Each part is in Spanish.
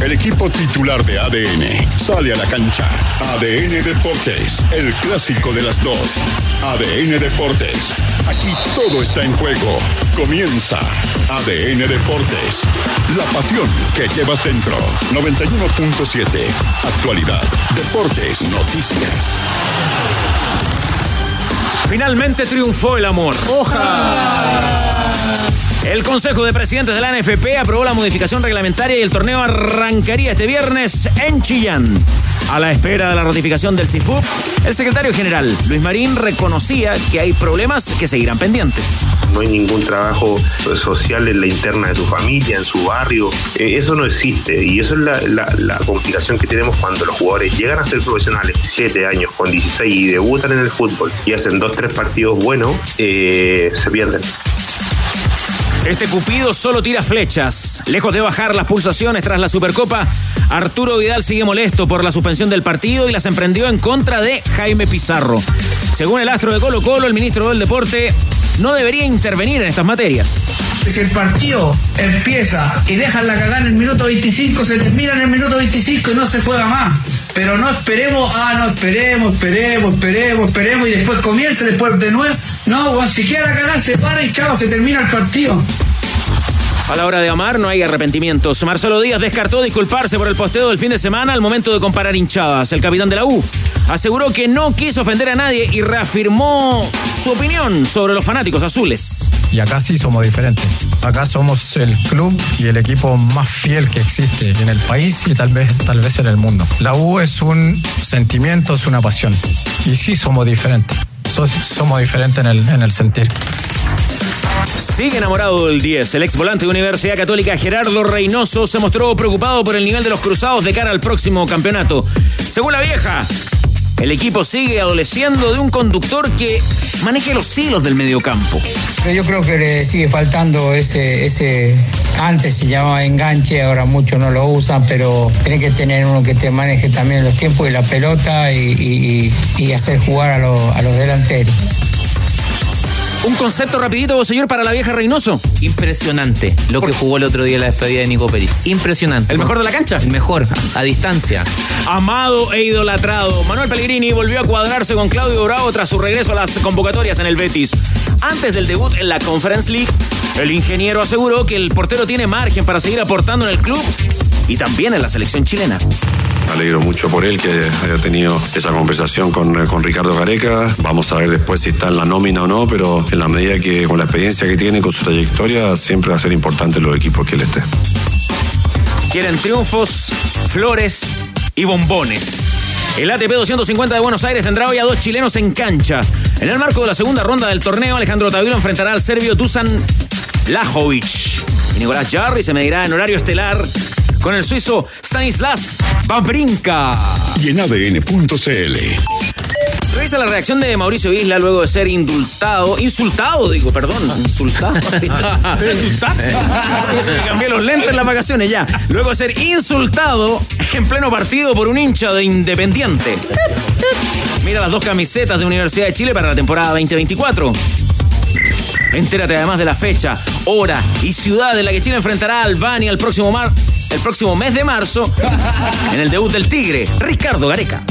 El equipo titular de ADN sale a la cancha. ADN Deportes, el clásico de las dos. ADN Deportes, aquí todo está en juego. Comienza ADN Deportes, la pasión que llevas dentro. 91.7, actualidad, deportes, noticias. Finalmente triunfó el amor. El Consejo de Presidentes de la NFP aprobó la modificación reglamentaria y el torneo arrancaría este viernes en Chillán. A la espera de la ratificación del CIFUP, el secretario general Luis Marín reconocía que hay problemas que seguirán pendientes. No hay ningún trabajo social en la interna de su familia, en su barrio. Eh, eso no existe y eso es la, complicación que tenemos cuando los jugadores llegan a ser profesionales, 7 años, con 16 y debutan en el fútbol y hacen dos, tres partidos buenos, eh, se pierden. Este Cupido solo tira flechas. Lejos de bajar las pulsaciones tras la Supercopa, Arturo Vidal sigue molesto por la suspensión del partido y las emprendió en contra de Jaime Pizarro. Según el astro de Colo Colo, el ministro del Deporte no debería intervenir en estas materias. Si el partido empieza y dejan la cagada en el minuto 25, se termina en el minuto 25 y no se juega más. Pero no esperemos, ah, no esperemos, esperemos, esperemos, esperemos y después comienza, después de nuevo. No, weón, si quiere la cagada, se para y chao, se termina el partido. A la hora de amar no hay arrepentimientos. Marcelo Díaz descartó disculparse por el posteo del fin de semana al momento de comparar hinchadas. El capitán de la U aseguró que no quiso ofender a nadie y reafirmó su opinión sobre los fanáticos azules. Y acá sí somos diferentes. Acá somos el club y el equipo más fiel que existe en el país y tal vez, tal vez en el mundo. La U es un sentimiento, es una pasión. Y sí somos diferentes. So- somos diferentes en el, en el sentir. Sigue enamorado del 10. El ex volante de Universidad Católica Gerardo Reynoso se mostró preocupado por el nivel de los cruzados de cara al próximo campeonato. Según la vieja, el equipo sigue adoleciendo de un conductor que maneje los hilos del mediocampo. Yo creo que le sigue faltando ese, ese, antes se llamaba enganche, ahora muchos no lo usan, pero tiene que tener uno que te maneje también los tiempos y la pelota y, hacer jugar a, los- a los delanteros. Un concepto rapidito, señor, para la vieja Reynoso. Impresionante lo que jugó el otro día en la despedida de Nico Pérez. Impresionante. ¿El mejor de la cancha? El mejor, a distancia. Amado e idolatrado, Manuel Pellegrini volvió a cuadrarse con Claudio Bravo tras su regreso a las convocatorias en el Betis. Antes del debut en la Conference League, el ingeniero aseguró que el portero tiene margen para seguir aportando en el club y también en la selección chilena. Me alegro mucho por él que haya tenido esa conversación con, con Ricardo Gareca. Vamos a ver después si está en la nómina o no, pero en la medida que con la experiencia que tiene, con su trayectoria, siempre va a ser importante los equipos que él esté. Quieren triunfos, flores y bombones. El ATP 250 de Buenos Aires tendrá hoy a dos chilenos en cancha. En el marco de la segunda ronda del torneo, Alejandro Tavilo enfrentará al serbio Dusan Lajovic. Y Nicolás Jarry se medirá en horario estelar con el suizo Stanislas Babrinka. Y en ADN.cl. Revisa la reacción de Mauricio Isla luego de ser indultado, insultado, digo, perdón, insultado. sí. Cambié los lentes en las vacaciones ya. Luego de ser insultado en pleno partido por un hincha de Independiente. Mira las dos camisetas de Universidad de Chile para la temporada 2024. Entérate además de la fecha, hora y ciudad en la que Chile enfrentará a Albania el próximo, mar, el próximo mes de marzo en el debut del Tigre, Ricardo Gareca.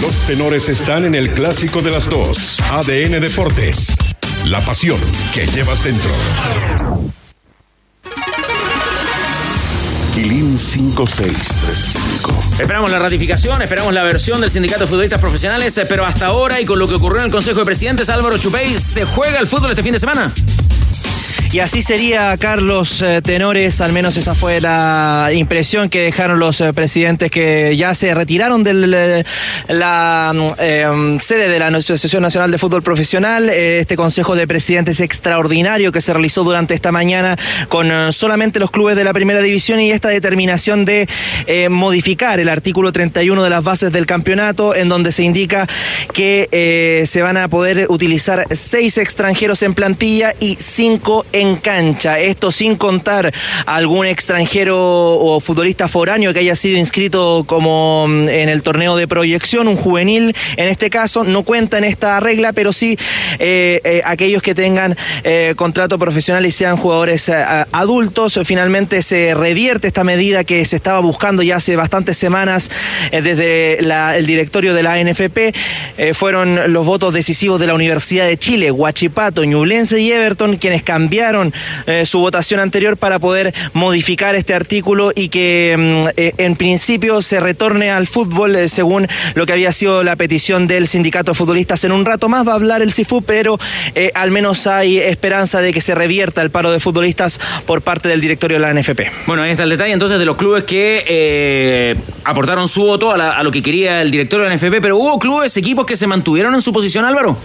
Los tenores están en el clásico de las dos. ADN Deportes. La pasión que llevas dentro. Quilín 5635. Esperamos la ratificación, esperamos la versión del Sindicato de Futbolistas Profesionales, eh, pero hasta ahora y con lo que ocurrió en el Consejo de Presidentes, Álvaro Chupey, ¿se juega el fútbol este fin de semana? Y así sería, Carlos eh, Tenores, al menos esa fue la impresión que dejaron los eh, presidentes que ya se retiraron de la mm, eh, sede de la Asociación Nacional de Fútbol Profesional. Eh, este Consejo de Presidentes extraordinario que se realizó durante esta mañana con eh, solamente los clubes de la Primera División y esta determinación de eh, modificar el artículo 31 de las bases del campeonato en donde se indica que eh, se van a poder utilizar seis extranjeros en plantilla y cinco en cancha. Esto sin contar algún extranjero o futbolista foráneo que haya sido inscrito como mm, en el torneo de proyección, un juvenil en este caso, no cuenta en esta regla, pero sí eh, eh, aquellos que tengan eh, contrato profesional y sean jugadores adultos. Finalmente se revierte esta medida que se estaba buscando ya hace bastantes semanas desde el directorio de la NFP. fueron los votos decisivos de la Universidad de Chile, Huachipato, Ñublense y Everton quienes cambiaron su votación anterior para poder modificar este artículo y que mm, en principio se retorne al fútbol según lo que había sido la petición del sindicato de futbolistas. En un rato más va a hablar el CIFU, pero eh, al menos hay esperanza de que se revierta el paro de futbolistas por parte del directorio de la NFP. Bueno, ahí está el detalle entonces de los clubes que eh, aportaron su voto a, a lo que quería el directorio de la NFP, pero hubo clubes, equipos que se mantuvieron en su posición, Álvaro.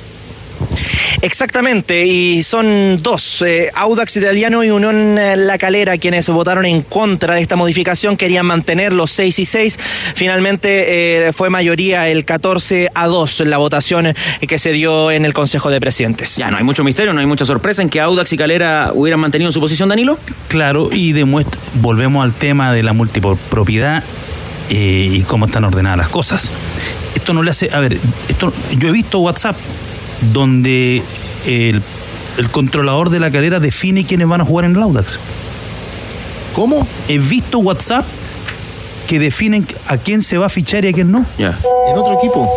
Exactamente, y son dos, eh, Audax Italiano y Unión eh, La Calera, quienes votaron en contra de esta modificación, querían mantener los 6 y 6. Finalmente eh, fue mayoría el 14 a 2 la votación que se dio en el Consejo de Presidentes. Ya, no hay mucho misterio, no hay mucha sorpresa en que Audax y Calera hubieran mantenido su posición, Danilo. Claro, y demuestra, volvemos al tema de la multipropiedad y cómo están ordenadas las cosas. Esto no le hace, a ver, esto, yo he visto WhatsApp donde el, controlador de la cadera define quiénes van a jugar en el Audax. ¿Cómo? He visto WhatsApp que definen a quién se va a fichar y a quién no. ¿En otro equipo?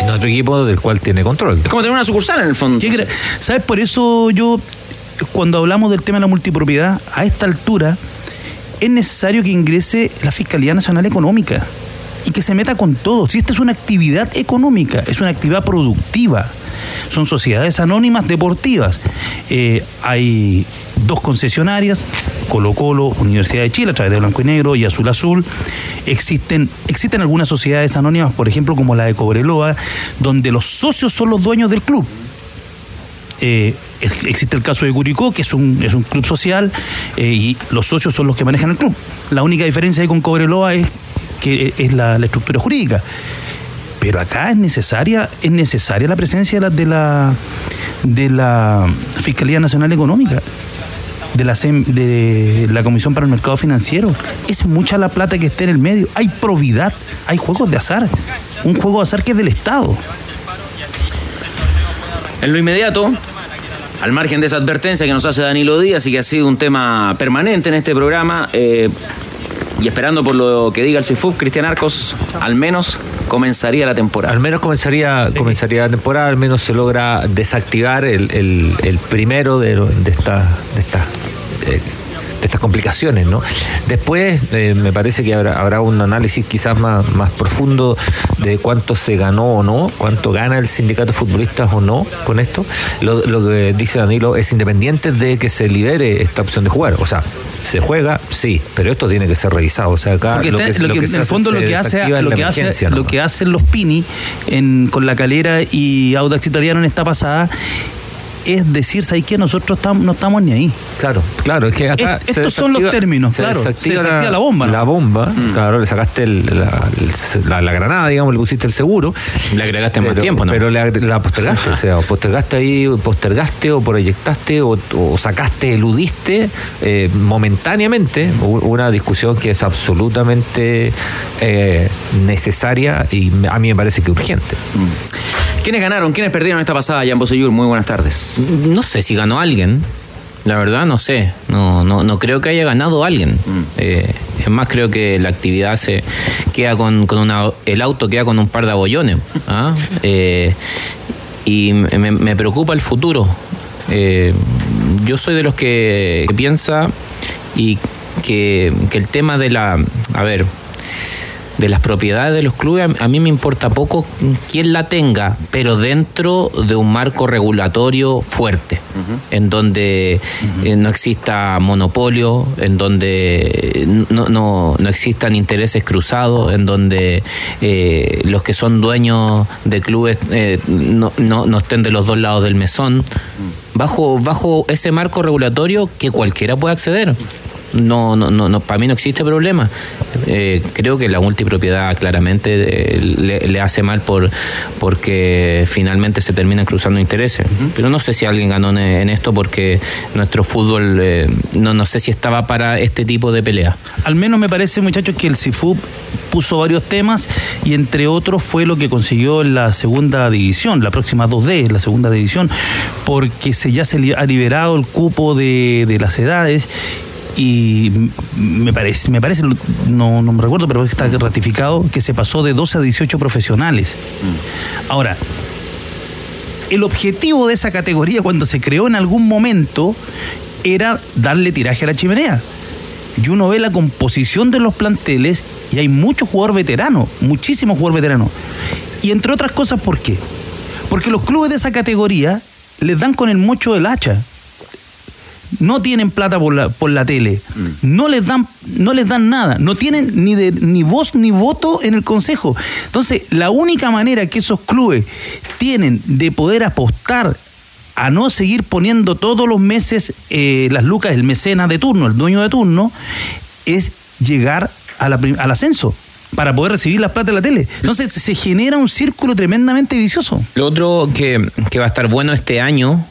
En otro equipo del cual tiene control. Es como tener una sucursal en el fondo. ¿Sabes? Por eso yo, cuando hablamos del tema de la multipropiedad, a esta altura es necesario que ingrese la Fiscalía Nacional Económica y que se meta con todo. Si esta es una actividad económica, es una actividad productiva son sociedades anónimas deportivas. Eh, hay dos concesionarias, Colo Colo, Universidad de Chile, a través de Blanco y Negro y Azul Azul. Existen, existen algunas sociedades anónimas, por ejemplo, como la de Cobreloa, donde los socios son los dueños del club. Eh, existe el caso de Curicó, que es un, es un club social, eh, y los socios son los que manejan el club. La única diferencia con Cobreloa es que es la estructura jurídica. Pero acá es necesaria, es necesaria la presencia de la, de la, Fiscalía Nacional Económica de la, de la Comisión para el Mercado Financiero. Es mucha la plata que está en el medio. Hay probidad, hay juegos de azar. Un juego de azar que es del Estado. En lo inmediato, al margen de esa advertencia que nos hace Danilo Díaz y que ha sido un tema permanente en este programa, eh, y esperando por lo que diga el CIFUB, Cristian Arcos, al menos comenzaría la temporada. Al menos comenzaría, comenzaría la temporada, al menos se logra desactivar el, el, primero de, de esta, de esta eh, de estas complicaciones, ¿no? Después eh, me parece que habrá, habrá, un análisis quizás más, más profundo de cuánto se ganó o no, cuánto gana el sindicato de futbolistas o no con esto. Lo, que dice Danilo es independiente de que se libere esta opción de jugar. O sea, se juega, sí, pero esto tiene que ser revisado. O sea, acá lo que, en el fondo lo que hace, lo que hace, lo que hacen los Pini en, con la calera y Audax Italiano en esta pasada es decir, ¿sabes qué? Nosotros no estamos ni ahí. Claro, claro, es que acá. estos son los términos, se claro. Se desactiva la bomba. La bomba, mm. claro, le sacaste la, la, granada, digamos, le pusiste el seguro. Le agregaste más tiempo, ¿no? Pero la postergaste, o sea, postergaste ahí, postergaste o proyectaste o, sacaste, eludiste eh, momentáneamente una discusión que es absolutamente eh, necesaria y a mí me parece que urgente. Mm. ¿Quiénes ganaron? ¿Quiénes perdieron esta pasada, Jan Bosellur? Muy buenas tardes. No sé si ganó alguien. La verdad no sé, no, no, no creo que haya ganado alguien. Mm. Eh, es más, creo que la actividad se queda con, con una, el auto queda con un par de abollones. ¿ah? Eh, y me, preocupa el futuro. Eh, yo soy de los que, que piensa y que, que el tema de la, a ver, de las propiedades de los clubes, a mí me importa poco quién la tenga, pero dentro de un marco regulatorio fuerte, en donde eh, no exista monopolio, en donde no, no, no existan intereses cruzados, en donde eh, los que son dueños de clubes eh, no, no, no estén de los dos lados del mesón, bajo, bajo ese marco regulatorio que cualquiera puede acceder. No, no, no, no para mí no existe problema. Eh, creo que la multipropiedad claramente eh, le, le hace mal por porque finalmente se terminan cruzando intereses. Pero no sé si alguien ganó en, en esto porque nuestro fútbol eh, no, no sé si estaba para este tipo de pelea. Al menos me parece, muchachos, que el CIFUB puso varios temas y entre otros fue lo que consiguió en la segunda división, la próxima 2D, la segunda división, porque se ya se li- ha liberado el cupo de, de las edades y me parece, me parece, no, no me recuerdo, pero está ratificado que se pasó de 12 a 18 profesionales. Ahora, el objetivo de esa categoría cuando se creó en algún momento era darle tiraje a la chimenea. Y uno ve la composición de los planteles y hay mucho jugador veterano, muchísimo jugador veterano. Y entre otras cosas, ¿por qué? Porque los clubes de esa categoría les dan con el mocho del hacha. No tienen plata por la, por la tele. No les dan, no les dan nada. No tienen ni, de, ni voz ni voto en el consejo. Entonces, la única manera que esos clubes tienen de poder apostar a no seguir poniendo todos los meses eh, las lucas del mecenas de turno, el dueño de turno, es llegar a la al ascenso para poder recibir las plata de la tele. Entonces se genera un círculo tremendamente vicioso. Lo otro que, que va a estar bueno este año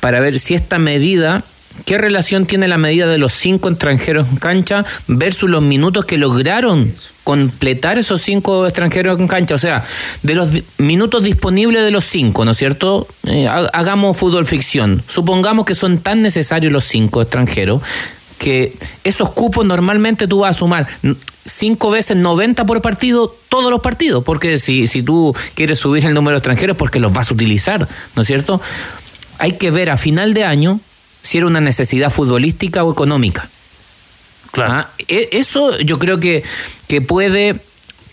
para ver si esta medida, qué relación tiene la medida de los cinco extranjeros en cancha versus los minutos que lograron completar esos cinco extranjeros en cancha. O sea, de los minutos disponibles de los cinco, ¿no es cierto? Eh, ha- hagamos fútbol ficción. Supongamos que son tan necesarios los cinco extranjeros que esos cupos normalmente tú vas a sumar cinco veces 90 por partido todos los partidos, porque si, si tú quieres subir el número de extranjeros porque los vas a utilizar, ¿no es cierto? Hay que ver a final de año si era una necesidad futbolística o económica. Ah, e- Eso yo creo que, que puede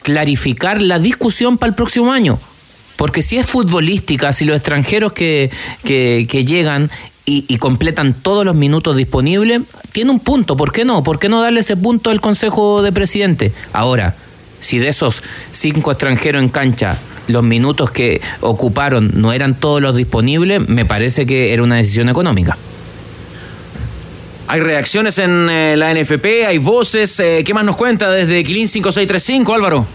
clarificar la discusión para el próximo año. Porque si es futbolística, si los extranjeros que, que, que llegan y, y completan todos los minutos disponibles, tiene un punto. ¿Por qué no? ¿Por qué no darle ese punto al Consejo de Presidente? Ahora, si de esos cinco extranjeros en cancha los minutos que ocuparon no eran todos los disponibles, me parece que era una decisión económica. Hay reacciones en eh, la NFP, hay voces. eh, ¿Qué más nos cuenta desde Quilín 5635, Álvaro?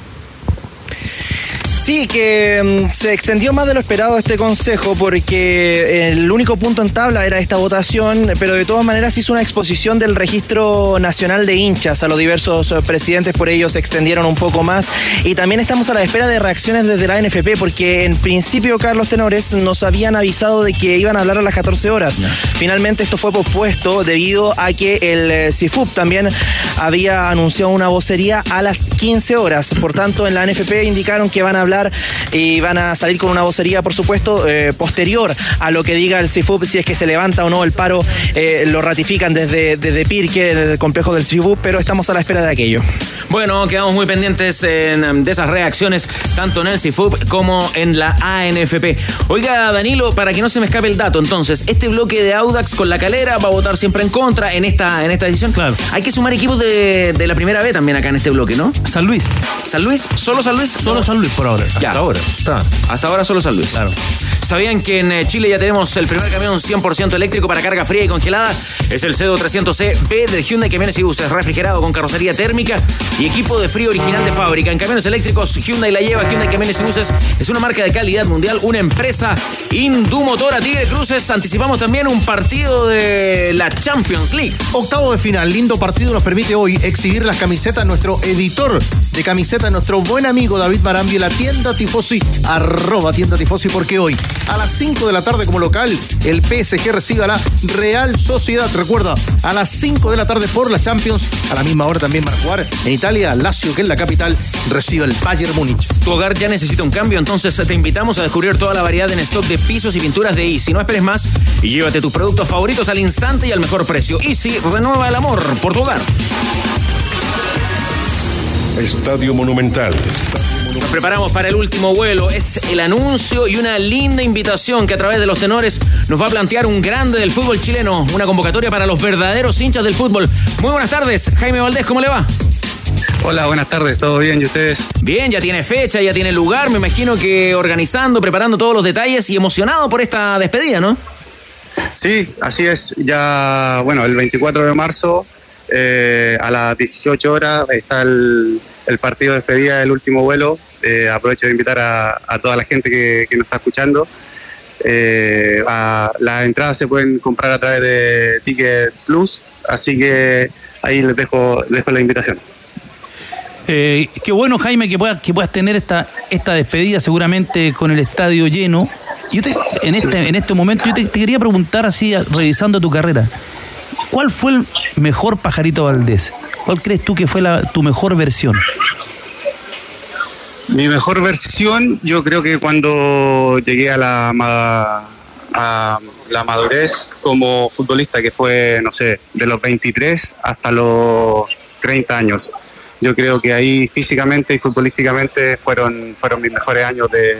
Sí, que mm, se extendió más de lo esperado este consejo porque el único punto en tabla era esta votación, pero de todas maneras hizo una exposición del registro nacional de hinchas a los diversos eh, presidentes, por ello se extendieron un poco más y también estamos a la espera de reacciones desde la NFP porque en principio Carlos Tenores nos habían avisado de que iban a hablar a las 14 horas. Finalmente esto fue pospuesto debido a que el eh, CIFUP también había anunciado una vocería a las 15 horas. Por tanto, en la NFP indicaron que van a hablar y van a salir con una vocería, por supuesto, eh, posterior a lo que diga el CIFUP, si es que se levanta o no el paro, eh, lo ratifican desde, desde Pirque, el complejo del CIFUP, pero estamos a la espera de aquello. Bueno, quedamos muy pendientes en, em, de esas reacciones, tanto en el CIFUP como en la ANFP. Oiga, Danilo, para que no se me escape el dato, entonces, este bloque de Audax con la calera va a votar siempre en contra en esta, en esta decisión. Claro. Hay que sumar equipos de, de la primera B también acá en este bloque, ¿no? San Luis. ¿San Luis? ¿Solo San Luis? Solo San Luis por ahora. Ya. Hasta ahora. Está. Hasta ahora solo San Luis. Claro. ¿Sabían que en eh, Chile ya tenemos el primer camión 100% eléctrico para carga fría y congelada? Es el CEDO 300C B del Hyundai Camiones y Buses, refrigerado con carrocería térmica y equipo de frío original de fábrica. En camiones eléctricos, Hyundai la lleva. Hyundai Camiones y Buses es una marca de calidad mundial, una empresa indumotora Tigre Cruces. Anticipamos también un partido de la Champions League. Octavo de final, lindo partido nos permite hoy exhibir las camisetas. Nuestro editor de camisetas, nuestro buen amigo David Marambi, la tienda Tifosi, arroba tienda Tifosi, porque hoy a las 5 de la tarde como local, el PSG recibe a la Real Sociedad. Recuerda, a las 5 de la tarde por la Champions, a la misma hora también van a jugar en Italia, Lazio, que es la capital, recibe el Bayern Múnich. Tu hogar ya necesita un cambio, entonces te invitamos a descubrir toda la variedad en stock de pisos y pinturas de Easy. No esperes más y llévate tus productos favoritos al instante y al mejor precio. Easy renueva el amor por tu hogar. Estadio Monumental. Nos preparamos para el último vuelo. Es el anuncio y una linda invitación que a través de los tenores nos va a plantear un grande del fútbol chileno. Una convocatoria para los verdaderos hinchas del fútbol. Muy buenas tardes, Jaime Valdés, ¿cómo le va? Hola, buenas tardes, ¿todo bien? ¿Y ustedes? Bien, ya tiene fecha, ya tiene lugar. Me imagino que organizando, preparando todos los detalles y emocionado por esta despedida, ¿no? Sí, así es. Ya, bueno, el 24 de marzo eh, a las 18 horas está el, el partido de despedida del último vuelo. Eh, aprovecho de invitar a, toda la gente que, nos está escuchando. Eh, a- las entradas se pueden comprar a través de Ticket Plus, así que ahí les dejo, dejo la invitación. Eh, qué bueno, Jaime, que puedas, que puedas tener esta, esta despedida seguramente con el estadio lleno. Yo te- en, este, en este momento yo te, te quería preguntar así, revisando tu carrera, ¿cuál fue el mejor Pajarito Valdés? ¿Cuál crees tú que fue la, tu mejor versión? Mi mejor versión, yo creo que cuando llegué a la, madurez como futbolista, que fue, no sé, de los 23 hasta los 30 años. Yo creo que ahí físicamente y futbolísticamente fueron, fueron mis mejores años de,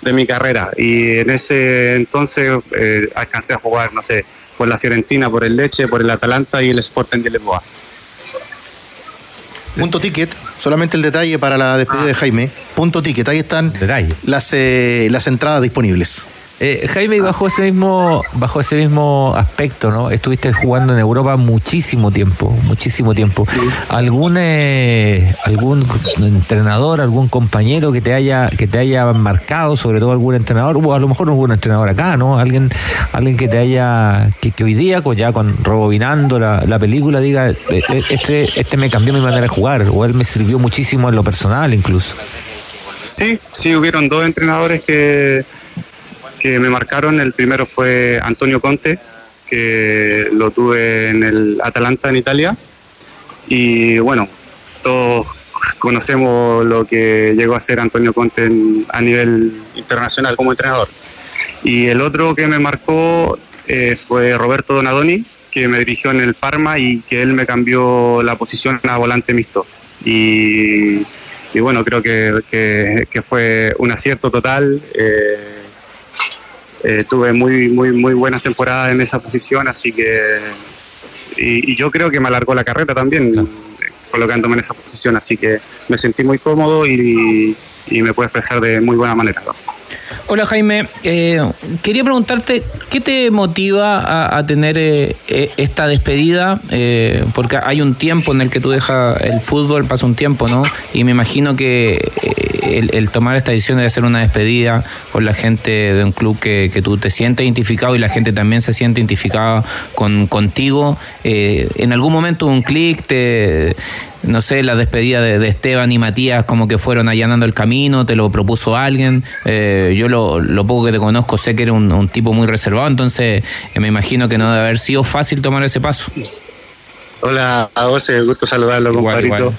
de mi carrera. Y en ese entonces eh, alcancé a jugar, no sé, por la Fiorentina, por el Leche, por el Atalanta y el Sporting de Lisboa. Punto ticket, solamente el detalle para la despedida de Jaime. Punto ticket, ahí están las, eh, las entradas disponibles. Eh, Jaime, bajo ese mismo, bajo ese mismo aspecto, ¿no? Estuviste jugando en Europa muchísimo tiempo, muchísimo tiempo. ¿Algún eh, algún entrenador, algún compañero que te haya, que te haya marcado, sobre todo algún entrenador, o a lo mejor no hubo un entrenador acá, ¿no? Alguien, alguien que te haya, que, que hoy día, con, ya con rebobinando la, la película, diga, eh, eh, este, este me cambió mi manera de jugar, o él me sirvió muchísimo en lo personal incluso. Sí, sí, hubieron dos entrenadores que, que me marcaron. El primero fue Antonio Conte, que lo tuve en el Atalanta en Italia. Y bueno, todos conocemos lo que llegó a ser Antonio Conte a nivel internacional como entrenador. Y el otro que me marcó eh, fue Roberto Donadoni, que me dirigió en el Parma y que él me cambió la posición a volante mixto. Y, bueno, creo que fue un acierto total. Eh, eh, tuve muy, muy, muy buenas temporadas en esa posición, así que. Y, y yo creo que me alargó la carrera también, colocándome en esa posición, así que me sentí muy cómodo y, y me puedo expresar de muy buena manera. ¿no? Hola Jaime, Eh, quería preguntarte qué te motiva a, tener eh, eh, esta despedida, Eh, porque hay un tiempo en el que tú dejas el fútbol, pasa un tiempo, ¿no? Y me imagino que eh, el, tomar esta decisión de hacer una despedida con la gente de un club que, que tú te sientes identificado y la gente también se siente identificada con, contigo, en algún momento un clic, te no sé, la despedida de, de Esteban y Matías como que fueron allanando el camino, te lo propuso alguien. Eh, yo lo, lo poco que te conozco sé que eres un, un tipo muy reservado, entonces eh, me imagino que no debe haber sido fácil tomar ese paso. Hola, a vos, eh, gusto saludarlo, compadrito.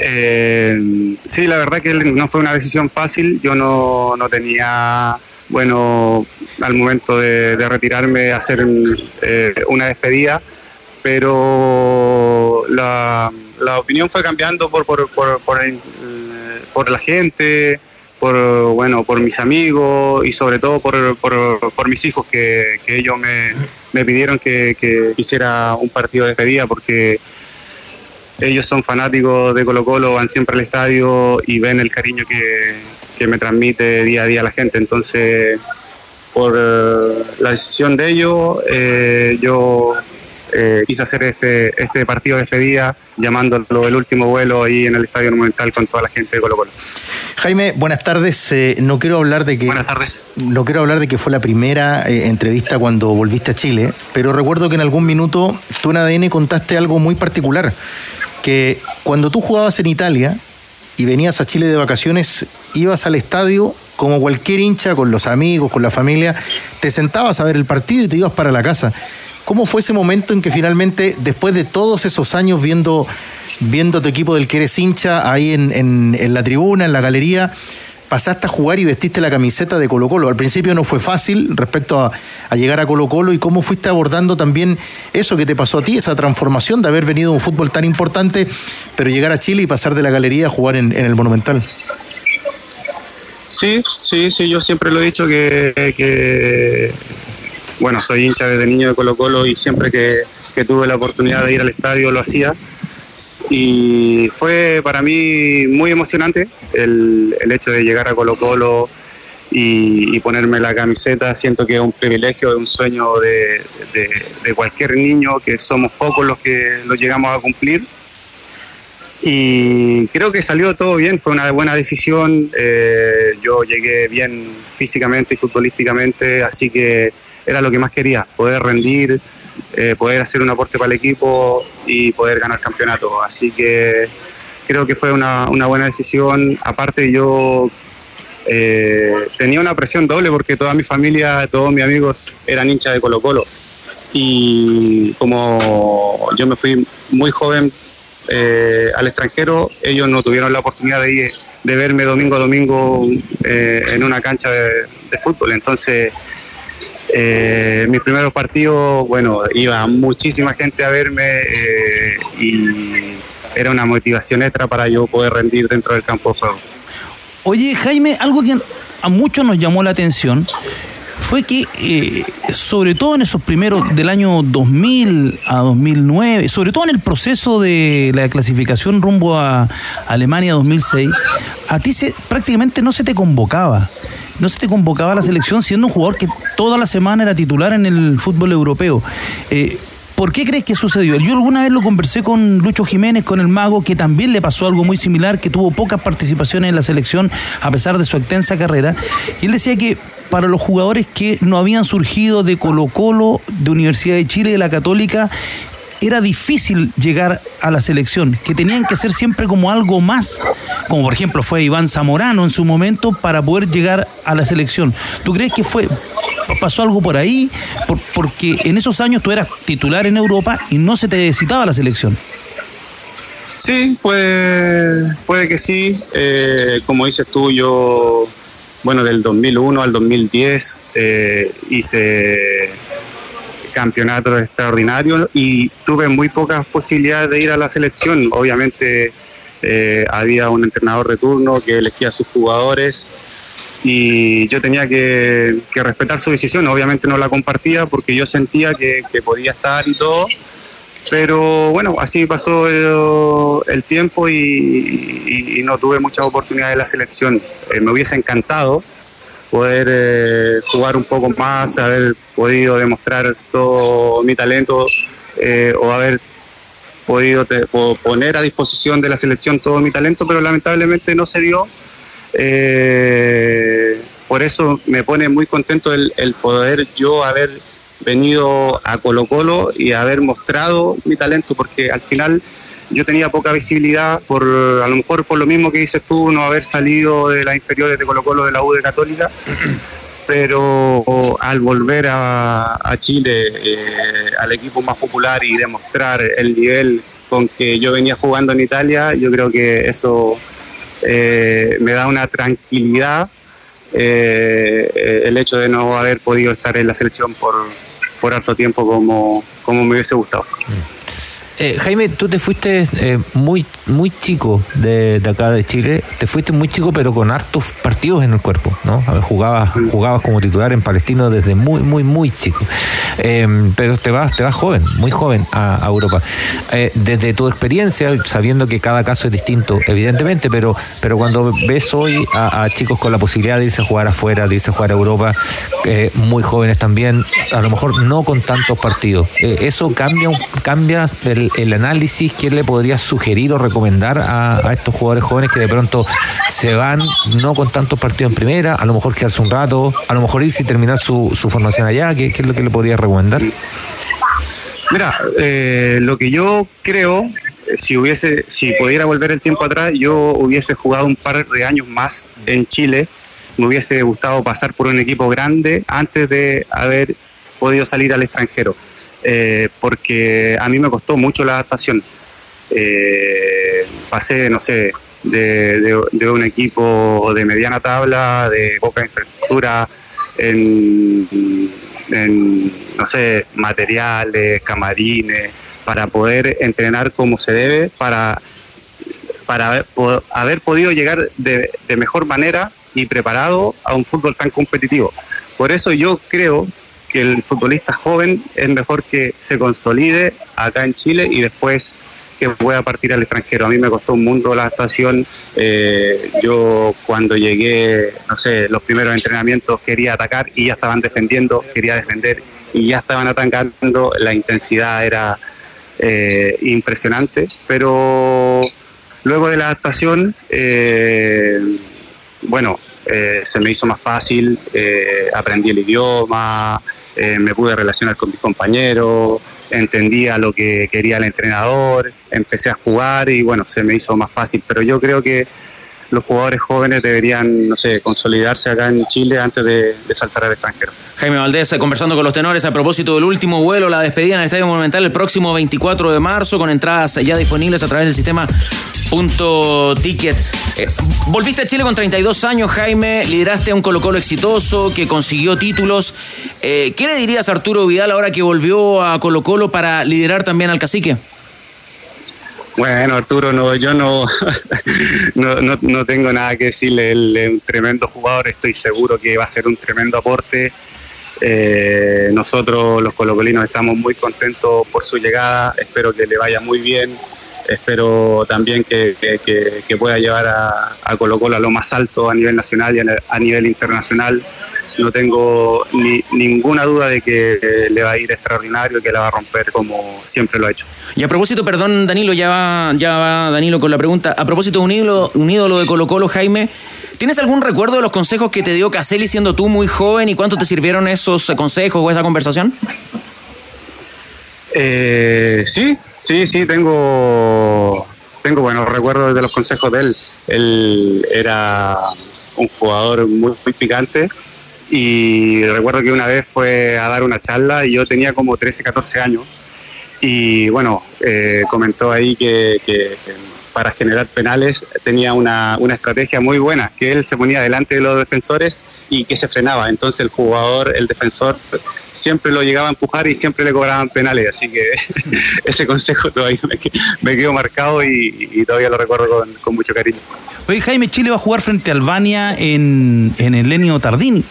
Eh, sí, la verdad que no fue una decisión fácil. Yo no, no tenía, bueno, al momento de, de retirarme, hacer eh, una despedida, pero la, la opinión fue cambiando por, por, por, por, la gente, por, bueno, por mis amigos y sobre todo por, por, por mis hijos, que, que ellos me, me pidieron que, que hiciera un partido de despedida porque ellos son fanáticos de Colo Colo, van siempre al estadio y ven el cariño que, que me transmite día a día la gente. Entonces, por eh, la decisión de ellos, eh, yo eh, quise hacer este, este partido de despedida, llamándolo el último vuelo ahí en el Estadio Monumental con toda la gente de Colo Colo. Jaime, buenas tardes. Eh, no quiero hablar de que. Buenas tardes. No quiero hablar de que fue la primera eh, entrevista cuando volviste a Chile, pero recuerdo que en algún minuto tú en ADN contaste algo muy particular. Que cuando tú jugabas en Italia y venías a Chile de vacaciones, ibas al estadio como cualquier hincha, con los amigos, con la familia, te sentabas a ver el partido y te ibas para la casa. ¿Cómo fue ese momento en que finalmente, después de todos esos años viendo, viendo tu equipo del que eres hincha ahí en, en- la tribuna, en la galería, pasaste a jugar y vestiste la camiseta de Colo Colo? Al principio no fue fácil respecto a, a llegar a Colo Colo y cómo fuiste abordando también eso que te pasó a ti, esa transformación de haber venido a un fútbol tan importante, pero llegar a Chile y pasar de la galería a jugar en, en el Monumental. Sí, sí, sí, yo siempre lo he dicho que, que, bueno, soy hincha desde niño de Colo Colo y siempre que, que tuve la oportunidad de ir al estadio lo hacía. Y fue para mí muy emocionante el, el hecho de llegar a Colo Colo y, ponerme la camiseta. Siento que es un privilegio, es un sueño de, de, cualquier niño, que somos pocos los que lo llegamos a cumplir. Y creo que salió todo bien, fue una buena decisión. Eh, yo llegué bien físicamente y futbolísticamente, así que era lo que más quería, poder rendir, eh, poder hacer un aporte para el equipo y poder ganar campeonato. Así que creo que fue una, buena decisión. Aparte yo eh, tenía una presión doble porque toda mi familia, todos mis amigos eran hinchas de Colo Colo. Y como yo me fui muy joven eh, al extranjero, ellos no tuvieron la oportunidad de, de verme domingo a domingo eh, en una cancha de, fútbol. Entonces, mis primeros partidos, bueno, iba muchísima gente a verme y era una motivación extra para yo poder rendir dentro del campo de. Oye, Jaime, algo que a muchos nos llamó la atención fue que, eh, sobre todo en esos primeros del año 2000 a 2009, sobre todo en el proceso de la clasificación rumbo a Alemania 2006, a ti se, prácticamente no se te convocaba. No se te convocaba a la selección siendo un jugador que toda la semana era titular en el fútbol europeo. Eh, ¿Por qué crees que sucedió? Yo alguna vez lo conversé con Lucho Jiménez, con el mago, que también le pasó algo muy similar, que tuvo pocas participaciones en la selección a pesar de su extensa carrera. Y él decía que para los jugadores que no habían surgido de Colo Colo, de Universidad de Chile, de la Católica, era difícil llegar a la selección, que tenían que ser siempre como algo más, como por ejemplo fue Iván Zamorano en su momento para poder llegar a la selección. ¿Tú crees que fue pasó algo por ahí? porque en esos años tú eras titular en Europa y no se te citaba la selección. Sí, puede, puede que sí. Eh, como dices tú, yo, bueno, del 2001 al 2010 eh, hice campeonato extraordinario y tuve muy pocas posibilidades de ir a la selección. Obviamente eh, había un entrenador de turno que elegía a sus jugadores y yo tenía que, respetar su decisión. Obviamente no la compartía porque yo sentía que, podía estar y todo, pero bueno, así pasó el, tiempo y, no tuve muchas oportunidades en la selección. Eh, me hubiese encantado poder eh, jugar un poco más, haber podido demostrar todo mi talento eh, o haber podido poner a disposición de la selección todo mi talento, pero lamentablemente no se dio. Eh, por eso me pone muy contento el, poder yo haber venido a Colo Colo y haber mostrado mi talento, porque al final yo tenía poca visibilidad, por a lo mejor por lo mismo que dices tú, no haber salido de las inferiores de Colo Colo de la U de Católica, pero al volver a, Chile, eh, al equipo más popular y demostrar el nivel con que yo venía jugando en Italia, yo creo que eso eh, me da una tranquilidad eh, el hecho de no haber podido estar en la selección por, por harto tiempo como, como me hubiese gustado. Eh, Jaime, tú te fuiste eh, muy muy chico de, acá de Chile, te fuiste muy chico pero con hartos partidos en el cuerpo, ¿no? Jugabas, jugabas como titular en Palestino desde muy, muy, muy chico. Em, pero te vas, te vas joven, muy joven a, Europa. Eh, desde tu experiencia, sabiendo que cada caso es distinto, evidentemente, pero, pero cuando ves hoy a, chicos con la posibilidad de irse a jugar afuera, de irse a jugar a Europa, muy jóvenes también, a lo mejor no con tantos partidos, ¿eso cambia, cambia el el, análisis, ¿qué le podrías sugerir o recomendar a, estos jugadores jóvenes que de pronto se van no con tantos partidos en primera, a lo mejor quedarse un rato, a lo mejor irse y terminar su, formación allá? ¿Qué, es lo que le podrías recomendar? Mira, eh, lo que yo creo, si hubiese, si pudiera volver el tiempo atrás, yo hubiese jugado un par de años más en Chile. Me hubiese gustado pasar por un equipo grande antes de haber podido salir al extranjero. Eh, porque a mí me costó mucho la adaptación. Eh, pasé, no sé, de, un equipo de mediana tabla, de poca infraestructura, en, no sé, materiales, camarines, para poder entrenar como se debe, para, para haber, podido llegar de, de mejor manera y preparado a un fútbol tan competitivo. Por eso yo creo que el futbolista joven es mejor que se consolide acá en Chile y después que pueda partir al extranjero. A mí me costó un mundo la adaptación. Eh, yo cuando llegué, no sé, los primeros entrenamientos quería atacar y ya estaban defendiendo, quería defender y ya estaban atacando. La intensidad era eh, impresionante, pero luego de la adaptación, eh, bueno, se me hizo más fácil, aprendí el idioma, me pude relacionar con mis compañeros entendía lo que quería el entrenador, empecé a jugar y bueno, se me hizo más fácil. Pero yo creo que los jugadores jóvenes deberían, no sé, consolidarse acá en Chile antes de, saltar al extranjero. Jaime Valdés, conversando con los tenores a propósito del último vuelo, la despedida en el Estadio Monumental el próximo 24 de marzo, con entradas ya disponibles a través del sistema Punto Ticket. Eh, volviste a Chile con 32 años, Jaime, lideraste a un Colo Colo exitoso que consiguió títulos. Eh, ¿Qué le dirías a Arturo Vidal ahora que volvió a Colo Colo para liderar también al cacique? Bueno, Arturo, no, yo no, no, no, tengo nada que decirle. Él es un tremendo jugador, estoy seguro que va a ser un tremendo aporte. Eh, nosotros, los colocolinos, estamos muy contentos por su llegada. Espero que le vaya muy bien. Espero también que, pueda llevar a, a Colo Colo a lo más alto a nivel nacional y a nivel internacional no tengo ni, ninguna duda de que le va a ir extraordinario y que la va a romper como siempre lo ha hecho. Y a propósito, perdón Danilo, ya va, ya va Danilo con la pregunta, a propósito de un ídolo, un ídolo de Colo Colo, Jaime, ¿tienes algún recuerdo de los consejos que te dio Caselli siendo tú muy joven y cuánto te sirvieron esos consejos o esa conversación? Eh, sí, sí, sí, tengo, tengo buenos recuerdos de los consejos de él. Él era un jugador muy, muy picante y recuerdo que una vez fue a dar una charla y yo tenía como 13, 14 años y bueno, eh, comentó ahí que, para generar penales tenía una, una, estrategia muy buena, que él se ponía delante de los defensores y que se frenaba, entonces el jugador, el defensor siempre lo llegaba a empujar y siempre le cobraban penales, así que ese consejo todavía me, quedó marcado y, todavía lo recuerdo con mucho cariño. Oye, Jaime, Chile va a jugar frente a Albania en, en el Lenio Tardini,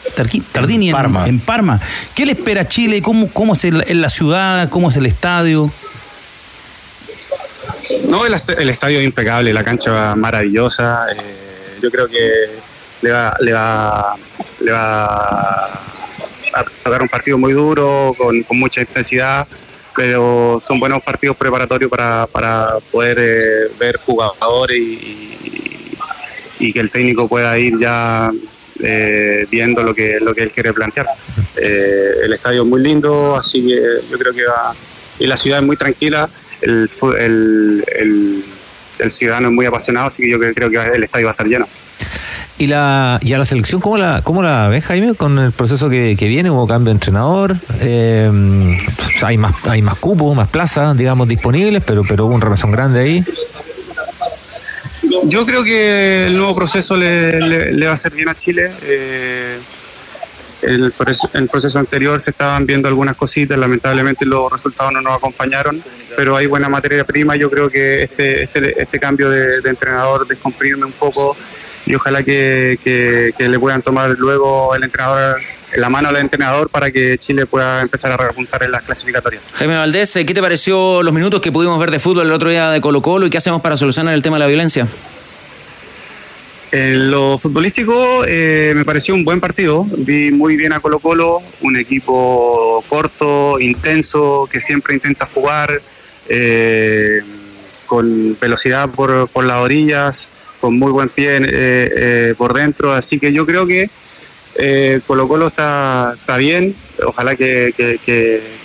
Tardini en, Parma. ¿Qué le espera a Chile? ¿Cómo, cómo es el, la ciudad? ¿Cómo es el estadio? No, el, estadio es impecable, la cancha maravillosa. Eh, yo creo que le va, le va, le va a tocar un partido muy duro, con, mucha intensidad, pero son buenos partidos preparatorios para, para poder eh, ver jugadores y, y que el técnico pueda ir ya eh, viendo lo que, lo que él quiere plantear. Eh, el estadio es muy lindo, así que yo creo que va. Y la ciudad es muy tranquila, el, el, el, ciudadano es muy apasionado, así que yo creo que el estadio va a estar lleno. ¿Y, la, y a la selección cómo la, cómo la ves, Jaime, con el proceso que, viene? ¿Hubo cambio de entrenador? Eh, hay más hay más cupos, más plazas, digamos, disponibles, pero, pero hubo un remesón grande ahí. Yo creo que el nuevo proceso le, va a hacer bien a Chile. Eh, el, el, proceso anterior se estaban viendo algunas cositas, lamentablemente los resultados no nos acompañaron, pero hay buena materia prima. Yo creo que este, este, este cambio de, entrenador descomprime un poco y ojalá que, que, le puedan tomar luego el entrenador la mano al entrenador para que Chile pueda empezar a repuntar en las clasificatorias. Jaime Valdés, ¿qué te pareció los minutos que pudimos ver de fútbol el otro día de Colo Colo y qué hacemos para solucionar el tema de la violencia? En lo futbolístico eh, me pareció un buen partido, vi muy bien a Colo Colo, un equipo corto, intenso, que siempre intenta jugar, eh, con velocidad por, por, las orillas, con muy buen pie eh, por dentro, así que yo creo que eh, Colo Colo está, está bien, ojalá que,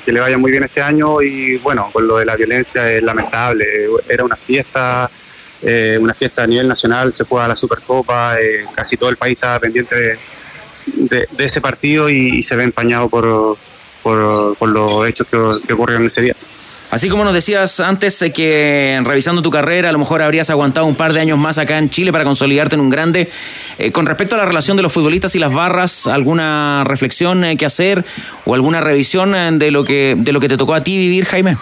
le vaya muy bien este año. Y bueno, con lo de la violencia es lamentable, era una fiesta, eh, una fiesta a nivel nacional, se juega la Supercopa, eh, casi todo el país estaba pendiente de, ese partido y, se ve empañado por, por, los hechos que, que ocurrieron ese día. Así como nos decías antes eh, que revisando tu carrera a lo mejor habrías aguantado un par de años más acá en Chile para consolidarte en un grande. Eh, con respecto a la relación de los futbolistas y las barras, ¿alguna reflexión eh, que hacer o alguna revisión de lo que de lo que te tocó a ti vivir, Jaime?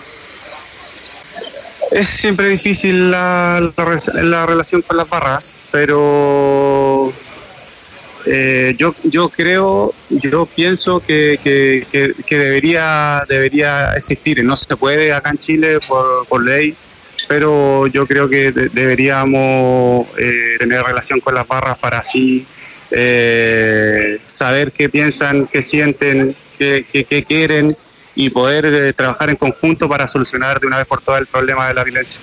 Es siempre difícil la, la relación con las barras, pero eh, yo, yo creo, yo pienso que, que, debería, debería existir. No se puede acá en Chile por, por ley pero yo creo que de- deberíamos eh, tener relación con las barras para así eh, saber qué piensan, qué sienten, qué- qué quieren y poder eh, trabajar en conjunto para solucionar de una vez por todas el problema de la violencia.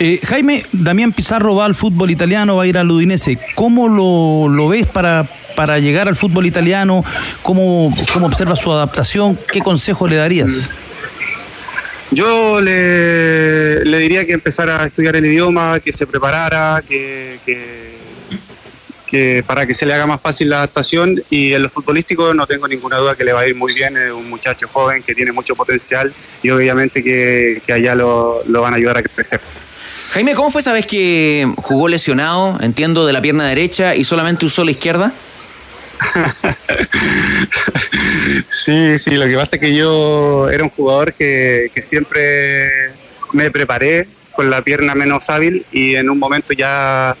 Eh, Jaime, Damián Pizarro va al fútbol italiano, va a ir al Udinese. ¿Cómo lo, lo ves para, para llegar al fútbol italiano? ¿Cómo, ¿Cómo observas su adaptación? ¿Qué consejo le darías? Yo le, le diría que empezara a estudiar el idioma, que se preparara, que, que, que para que se le haga más fácil la adaptación y en lo futbolístico no tengo ninguna duda que le va a ir muy bien, es un muchacho joven que tiene mucho potencial y obviamente que, que allá lo, lo van a ayudar a crecer. Jaime, ¿cómo fue esa vez que jugó lesionado, entiendo, de la pierna derecha y solamente usó la izquierda? Sí, sí, lo que pasa es que yo era un jugador que, que siempre me preparé con la pierna menos hábil y en un momento ya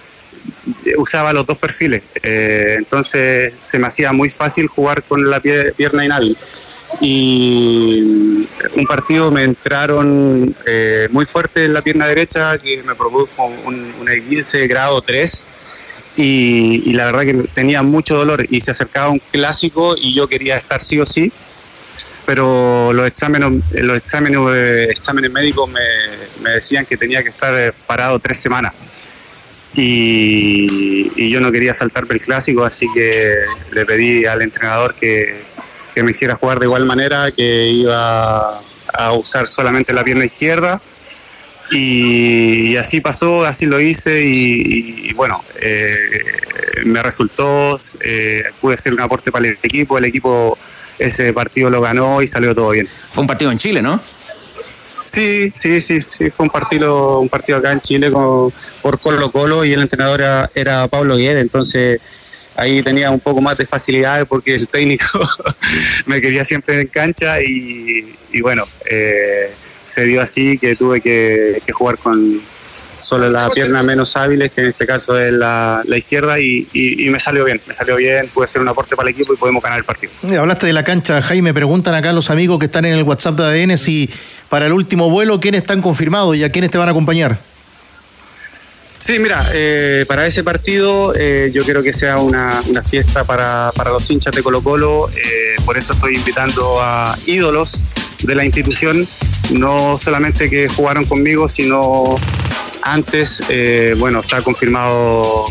usaba los dos perfiles. Eh, entonces se me hacía muy fácil jugar con la pie- pierna inhábil. Y un partido me entraron eh, muy fuerte en la pierna derecha que me produjo un, un grado 3 y, y la verdad que tenía mucho dolor y se acercaba un clásico y yo quería estar sí o sí pero los exámenes los exámenes, eh, exámenes médicos me, me decían que tenía que estar parado tres semanas y, y yo no quería saltarme el clásico así que le pedí al entrenador que, que me hiciera jugar de igual manera que iba a usar solamente la pierna izquierda y, así pasó, así lo hice y, y bueno, eh, me resultó, eh, pude hacer un aporte para el equipo, el equipo ese partido lo ganó y salió todo bien. Fue un partido en Chile, ¿no? Sí, sí, sí, sí, fue un partido, un partido acá en Chile con, por Colo Colo y el entrenador era, Pablo Guede, entonces ahí tenía un poco más de facilidades porque el técnico me quería siempre en cancha y, bueno, eh, se dio así que tuve que jugar con solo la pierna menos hábiles, que en este caso es la, la izquierda, y, y- y me salió bien, me salió bien, pude hacer un aporte para el equipo y podemos ganar el partido. Eh, Hablaste de la cancha, Jaime. Preguntan acá los amigos que están en el WhatsApp de ADN si para el último vuelo, ¿quiénes están confirmados y a quiénes te van a acompañar? Sí, mira, eh, para ese partido eh, yo quiero que sea una, una fiesta para, para los hinchas de Colo Colo, eh, por eso estoy invitando a ídolos de la institución, no solamente que jugaron conmigo, sino antes, eh, bueno, está confirmado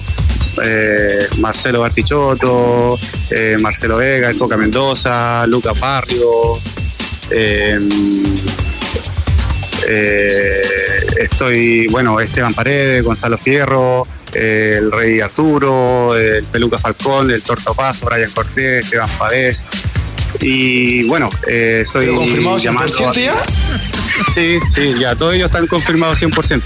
eh, Marcelo Bartichotto, eh, Marcelo Vega, el Mendoza, Lucas Barrio, estoy, bueno, Esteban Paredes, Gonzalo Fierro, el Rey Arturo, el Peluca Falcón, el Torto Paso, Brian Cortés, Esteban Pavés. Y bueno, eh, estoy ¿Pero confirmado llamando 100% ya? Sí, sí, ya, todos ellos están confirmados 100%.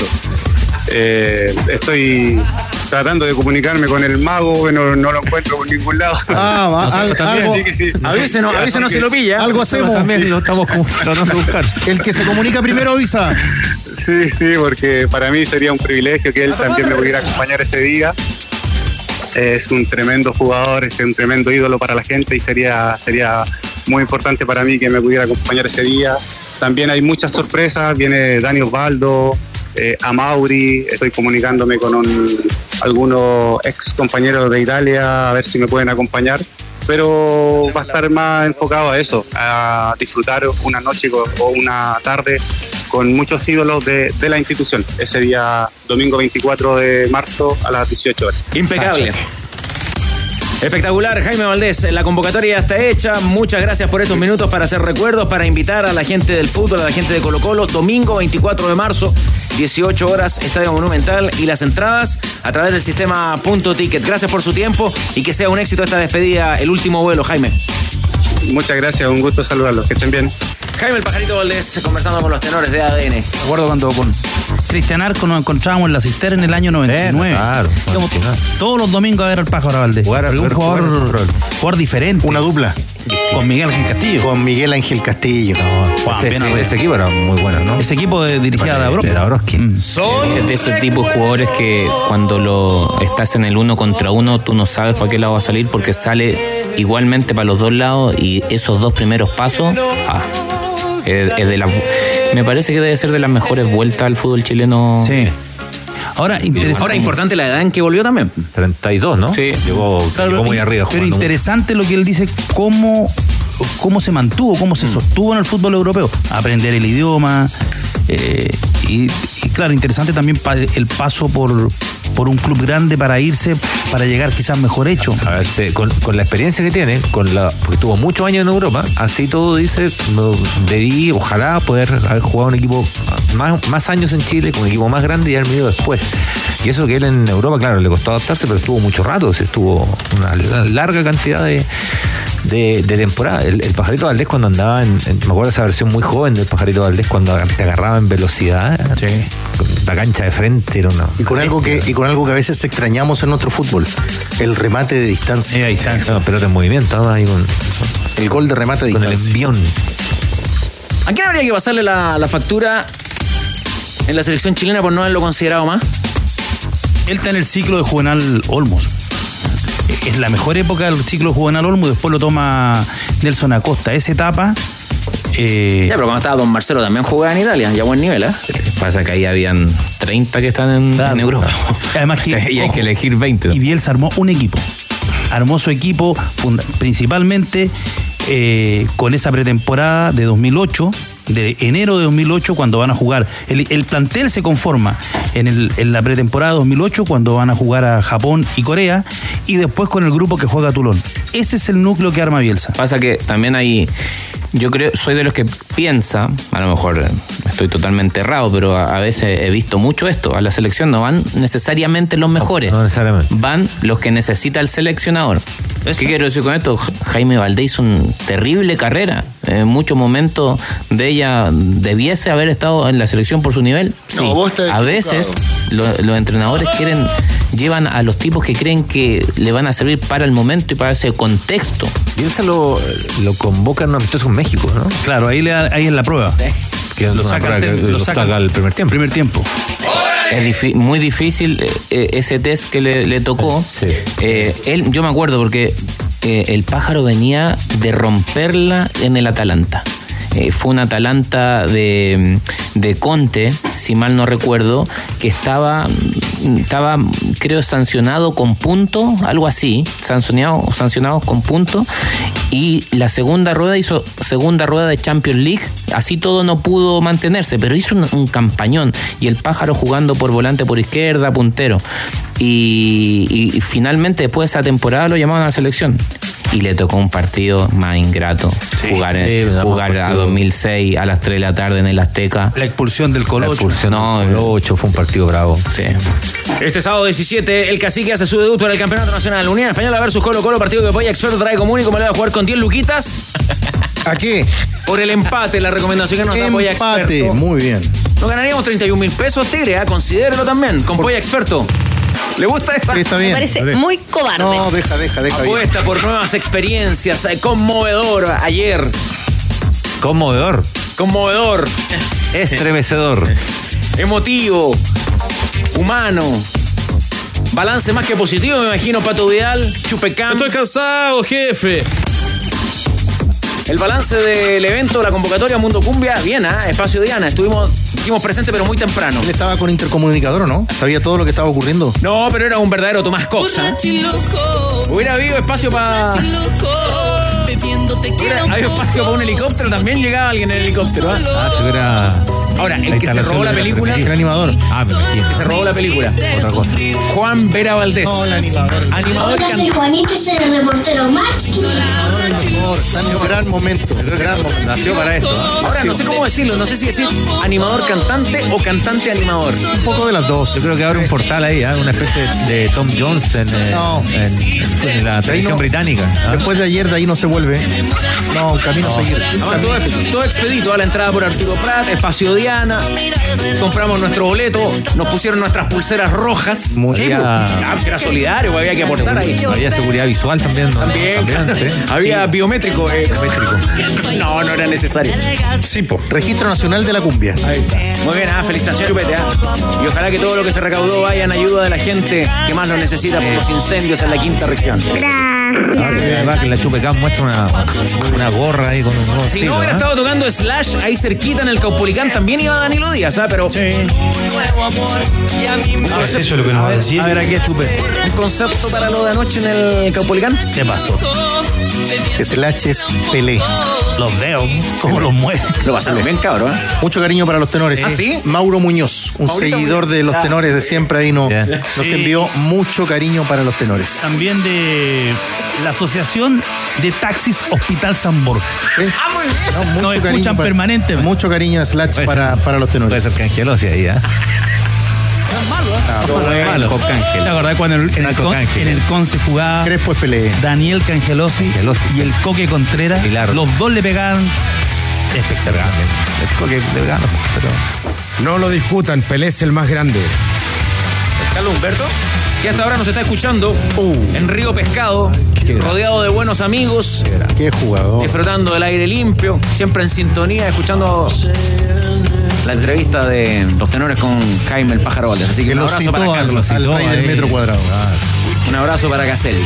Eh, estoy tratando de comunicarme con el mago, que no, no lo encuentro por ningún lado. Ah, va, Nosotros al- también, algo- sí que sí. Avísenos, Ya, avísenos porque- si lo pilla. Algo hacemos. También lo estamos tratando de buscar. El que se comunica primero avisa. Sí, sí, porque para mí sería un privilegio que él también me pudiera acompañar ese día. Es un tremendo jugador, es un tremendo ídolo para la gente y sería, sería muy importante para mí que me pudiera acompañar ese día. También hay muchas sorpresas, viene Dani Osvaldo, eh, Amauri, estoy comunicándome con un- algunos ex compañeros de Italia a ver si me pueden acompañar, pero va a estar más enfocado a eso, a disfrutar una noche o una tarde con muchos ídolos de, de la institución, ese día domingo 24 de marzo a las 18 horas. Impecable. Espectacular, Jaime Valdés. La convocatoria ya está hecha. Muchas gracias por estos minutos para hacer recuerdos, para invitar a la gente del fútbol, a la gente de Colo Colo. Domingo 24 de marzo, 18 horas, Estadio Monumental y las entradas a través del sistema Punto Ticket. Gracias por su tiempo y que sea un éxito esta despedida, el último vuelo, Jaime. Muchas gracias, un gusto saludarlos, que estén bien. Jaime el Pajarito Valdés conversando con los tenores de ADN. Me acuerdo cuando con Cristian Arco nos encontrábamos en la cisterna en el año 99. claro, todos los domingos a ver al pájaro Valdés. Jugar a- un jugador, jugar rol. jugador diferente. Una dupla. Con Miguel Ángel Castillo. Con Miguel Ángel Castillo. Juan, Ese, bien ese- equipo era muy bueno, ¿no? Ese equipo de, dirigía a Dabrowski. De Dabrowski. Es de ese tipo de jugadores que cuando lo estás en el uno contra uno, tú no sabes para qué lado va a salir porque sale igualmente para los dos lados y esos dos primeros pasos, ah, Es- es de la- me parece que debe ser de las mejores vueltas al fútbol chileno. Sí. Ahora, interesante. Ahora, importante la edad en que volvió también. 32, ¿no? Sí. Llegó, Claro, llegó muy y- arriba. Pero interesante lo que él dice, cómo, cómo se mantuvo, cómo Mm. se sostuvo en el fútbol europeo. Aprender el idioma. Eh, y, y claro, interesante también el paso por, por un club grande para irse, para llegar quizás mejor hecho. A ver, con, la experiencia que tiene, con la, porque tuvo muchos años en Europa, así todo dice, debí, ojalá poder haber jugado un equipo más, más años en Chile, con un equipo más grande y haber venido después. Y eso que él en Europa, claro, le costó adaptarse, pero estuvo mucho rato, estuvo una, la- larga cantidad de, de, de temporada. El, el Pajarito Valdés cuando andaba en, en- me acuerdo de esa versión muy joven del Pajarito Valdés cuando te agarraba en velocidad, con la cancha de frente era una... Y con, algo que, y con algo que a veces extrañamos en nuestro fútbol, el remate de distancia. No, pelota en movimiento, ¿no? ahí con, El gol de remate de con el distancia. envión. ¿A quién habría que pasarle la, la factura en la selección chilena por no haberlo considerado más? Él está en el ciclo de Juvenal Olmos. Es la mejor época del ciclo Juvenal Olmos, después lo toma Nelson Acosta. Esa etapa. eh, Ya, pero cuando estaba Don Marcelo también jugaba en Italia, ya buen nivel, ¿eh? Pasa que ahí habían 30 que están en, en Europa. Además que, y hay ojo, que elegir 20. Y Bielsa armó un equipo. Armó su equipo principalmente eh, con esa pretemporada de 2008, de enero de 2008, cuando van a jugar. El, el plantel se conforma en, el- en la pretemporada 2008, cuando van a jugar a Japón y Corea, y después con el grupo que juega Tulón. Ese es el núcleo que arma Bielsa. Pasa que también hay. Yo creo, soy de los que piensa, a lo mejor estoy totalmente errado, pero a, a veces he visto mucho esto. A la selección no van necesariamente los mejores. No necesariamente. Van los que necesita el seleccionador. ¿Qué quiero decir con esto? Ja- Jaime Valdés hizo una terrible carrera. En muchos momentos de ella debiese haber estado en la selección por su nivel. Sí. No, vos estás a veces lo- los entrenadores quieren llevan a los tipos que creen que le van a servir para el momento y para ese contexto. Bielsa lo, lo convoca en un amistoso en México, ¿no? Claro, ahí, le, ahí es la prueba. Que es Lo una saca que lo saca- al primer tiempo. Primer tiempo. Es muy difícil eh, eh, ese test que le, le tocó. Eh, él, yo me acuerdo porque eh, el pájaro venía de romperla en el Atalanta. Eh, fue un Atalanta de, de Conte, si mal no recuerdo, que estaba, estaba creo, sancionado con punto, algo así, sancionado, sancionados con punto, y la segunda rueda hizo segunda rueda de Champions League, así todo no pudo mantenerse, pero hizo un, campañón, y el pájaro jugando por volante por izquierda, puntero, y, finalmente después de esa temporada lo llamaron a la selección. Y le tocó un partido más ingrato. jugar Sí, jugar a partido. 2006 a las 3 de la tarde en el Azteca. La expulsión del La Colo. expulsión No, del Colo 8 fue un partido bravo. Sí. Este sábado 17, el cacique hace su debut en el Campeonato Nacional. Unión Española versus Colo Colo, partido que apoya experto trae común y como le va a jugar con 10 luquitas. ¿A qué? Por el empate, la recomendación que nos da Polla Empate. Experto. Muy bien. Nos ganaríamos 31 mil pesos, Tigre, ¿ah? considérelo también, con Polla Experto. ¿Le gusta esa? Sí, está Me bien. parece muy cobarde. No, deja, deja, deja. bien. Apuesta por nuevas experiencias, eh, conmovedor ayer, Conmovedor. conmovedor, Estremecedor. emotivo, humano. Balance más que positivo, me imagino, Pato Vidal, Chupecam. Estoy cansado, jefe. El balance del evento, la convocatoria Mundo Cumbia, bien, ¿ah? Espacio Diana. Estuvimos, estuvimos presentes, pero muy temprano. Él estaba con intercomunicador, ¿o no? ¿Sabía todo lo que estaba ocurriendo? No, pero era un verdadero Tomás Coxa. Hubiera habido espacio para. Hubiera habido espacio para un helicóptero, también llegaba alguien en el helicóptero. ¿ah? Ah, si hubiera. Ahora, el La que se robó la película. El animador. Ah, me imagino. Que se robó la película. Otra cosa. Juan Vera Valdés. No, el animador. Animador y Hola, soy. Juanita, soy el reportero más en un gran momento. Gran momento. Nació para esto. ¿ah? Ahora, no sé cómo decirlo, no sé si decir animador cantante o cantante animador. Un poco de las dos. Yo creo que abre un portal ahí, ¿ah? una especie de Tom Jones en, eh, No. en- en la televisión no. británica. ¿ah? Después de ayer, de ahí no se vuelve. No, camino a seguir. Ahora, todo, todo expedito a la entrada por Arturo Prat, Espacio Compramos nuestro boleto, nos pusieron nuestras pulseras rojas. Muy Sí, bien. ah, pues era solidario, había que aportar ahí. Había seguridad visual también. ¿no? También, claro. sí. había Sí. biométrico. eh. No, no era necesario. Sí, po. Registro Nacional de la Cumbia. Ahí está. Muy bien, ah, felicitaciones, Chupete. ah. Y ojalá que todo lo que se recaudó vaya en ayuda de la gente que más lo necesita por los incendios en la quinta región. Ah, de verdad que la Chupecam muestra una, una gorra ahí con un nuevo Si estilo, no hubiera ¿eh? estado tocando Slash ahí cerquita en el Caupolicán, también iba Danilo Díaz, ¿ah? Pero. A ver, eso es lo que nos va a decir. A ver, aquí chupe. ¿Un concepto para lo de anoche en el Caupolicán? ¿Qué pasó? Slash es Pelé. Los veo, cómo los mueve. Lo pasaron bien, cabrón. ¿eh? Mucho cariño para los tenores. ¿Ah, sí? Mauro Muñoz, un Maurito seguidor Muñoz. de los Ah. tenores de siempre ahí no, nos Sí. envió mucho cariño para los tenores. También de la Asociación de Taxis Hospital San Borja. No, mucho Nos cariño escuchan para- permanentemente. Mucho cariño a Slash para, para los tenores. Puede ser Cangelosi ahí, ¿eh? No, no es malo. Cángel. ¿Te acordás cuando en el, en el, Marco con, en el con se jugaba Crespo es Pelé. Daniel Cangelosi, y el Coque Contreras? Los dos le pegaban espectacular. El Coque le gana, pero... No lo discutan, Pelé es el más grande. Carlos Humberto, que hasta ahora nos está escuchando en Río Pescado, rodeado de buenos amigos, Qué jugador. disfrutando del aire limpio, siempre en sintonía, escuchando la entrevista de los tenores con Jaime el Pájaro Valdés. Así que, Que un abrazo para Carlos. al rey del metro cuadrado. Un abrazo para Caselli.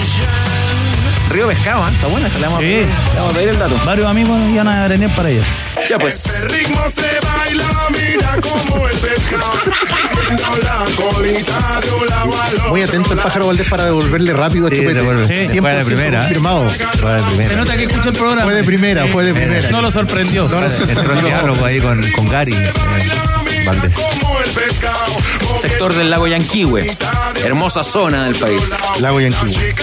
Río Pescado, ¿eh? está buena, se le vamos a pedir, le vamos a pedir el dato. Varios amigos iban a venir para allá. Ya pues. ritmo se baila, mira como el pescado. la colita de un lado al otro. Muy atento el pájaro Valdés para devolverle rápido a Sí, Chupete. devuelve. Sí. 100% Fue de primera, ¿eh? confirmado. Fue de Se primera. nota que escuchó el programa. Fue de primera, fue de primera. No lo sorprendió. Entró en diálogo ahí con, con Gary eh, Valdés. Sector del lago Yanquihue, hermosa zona del país. Lago Yanquihue.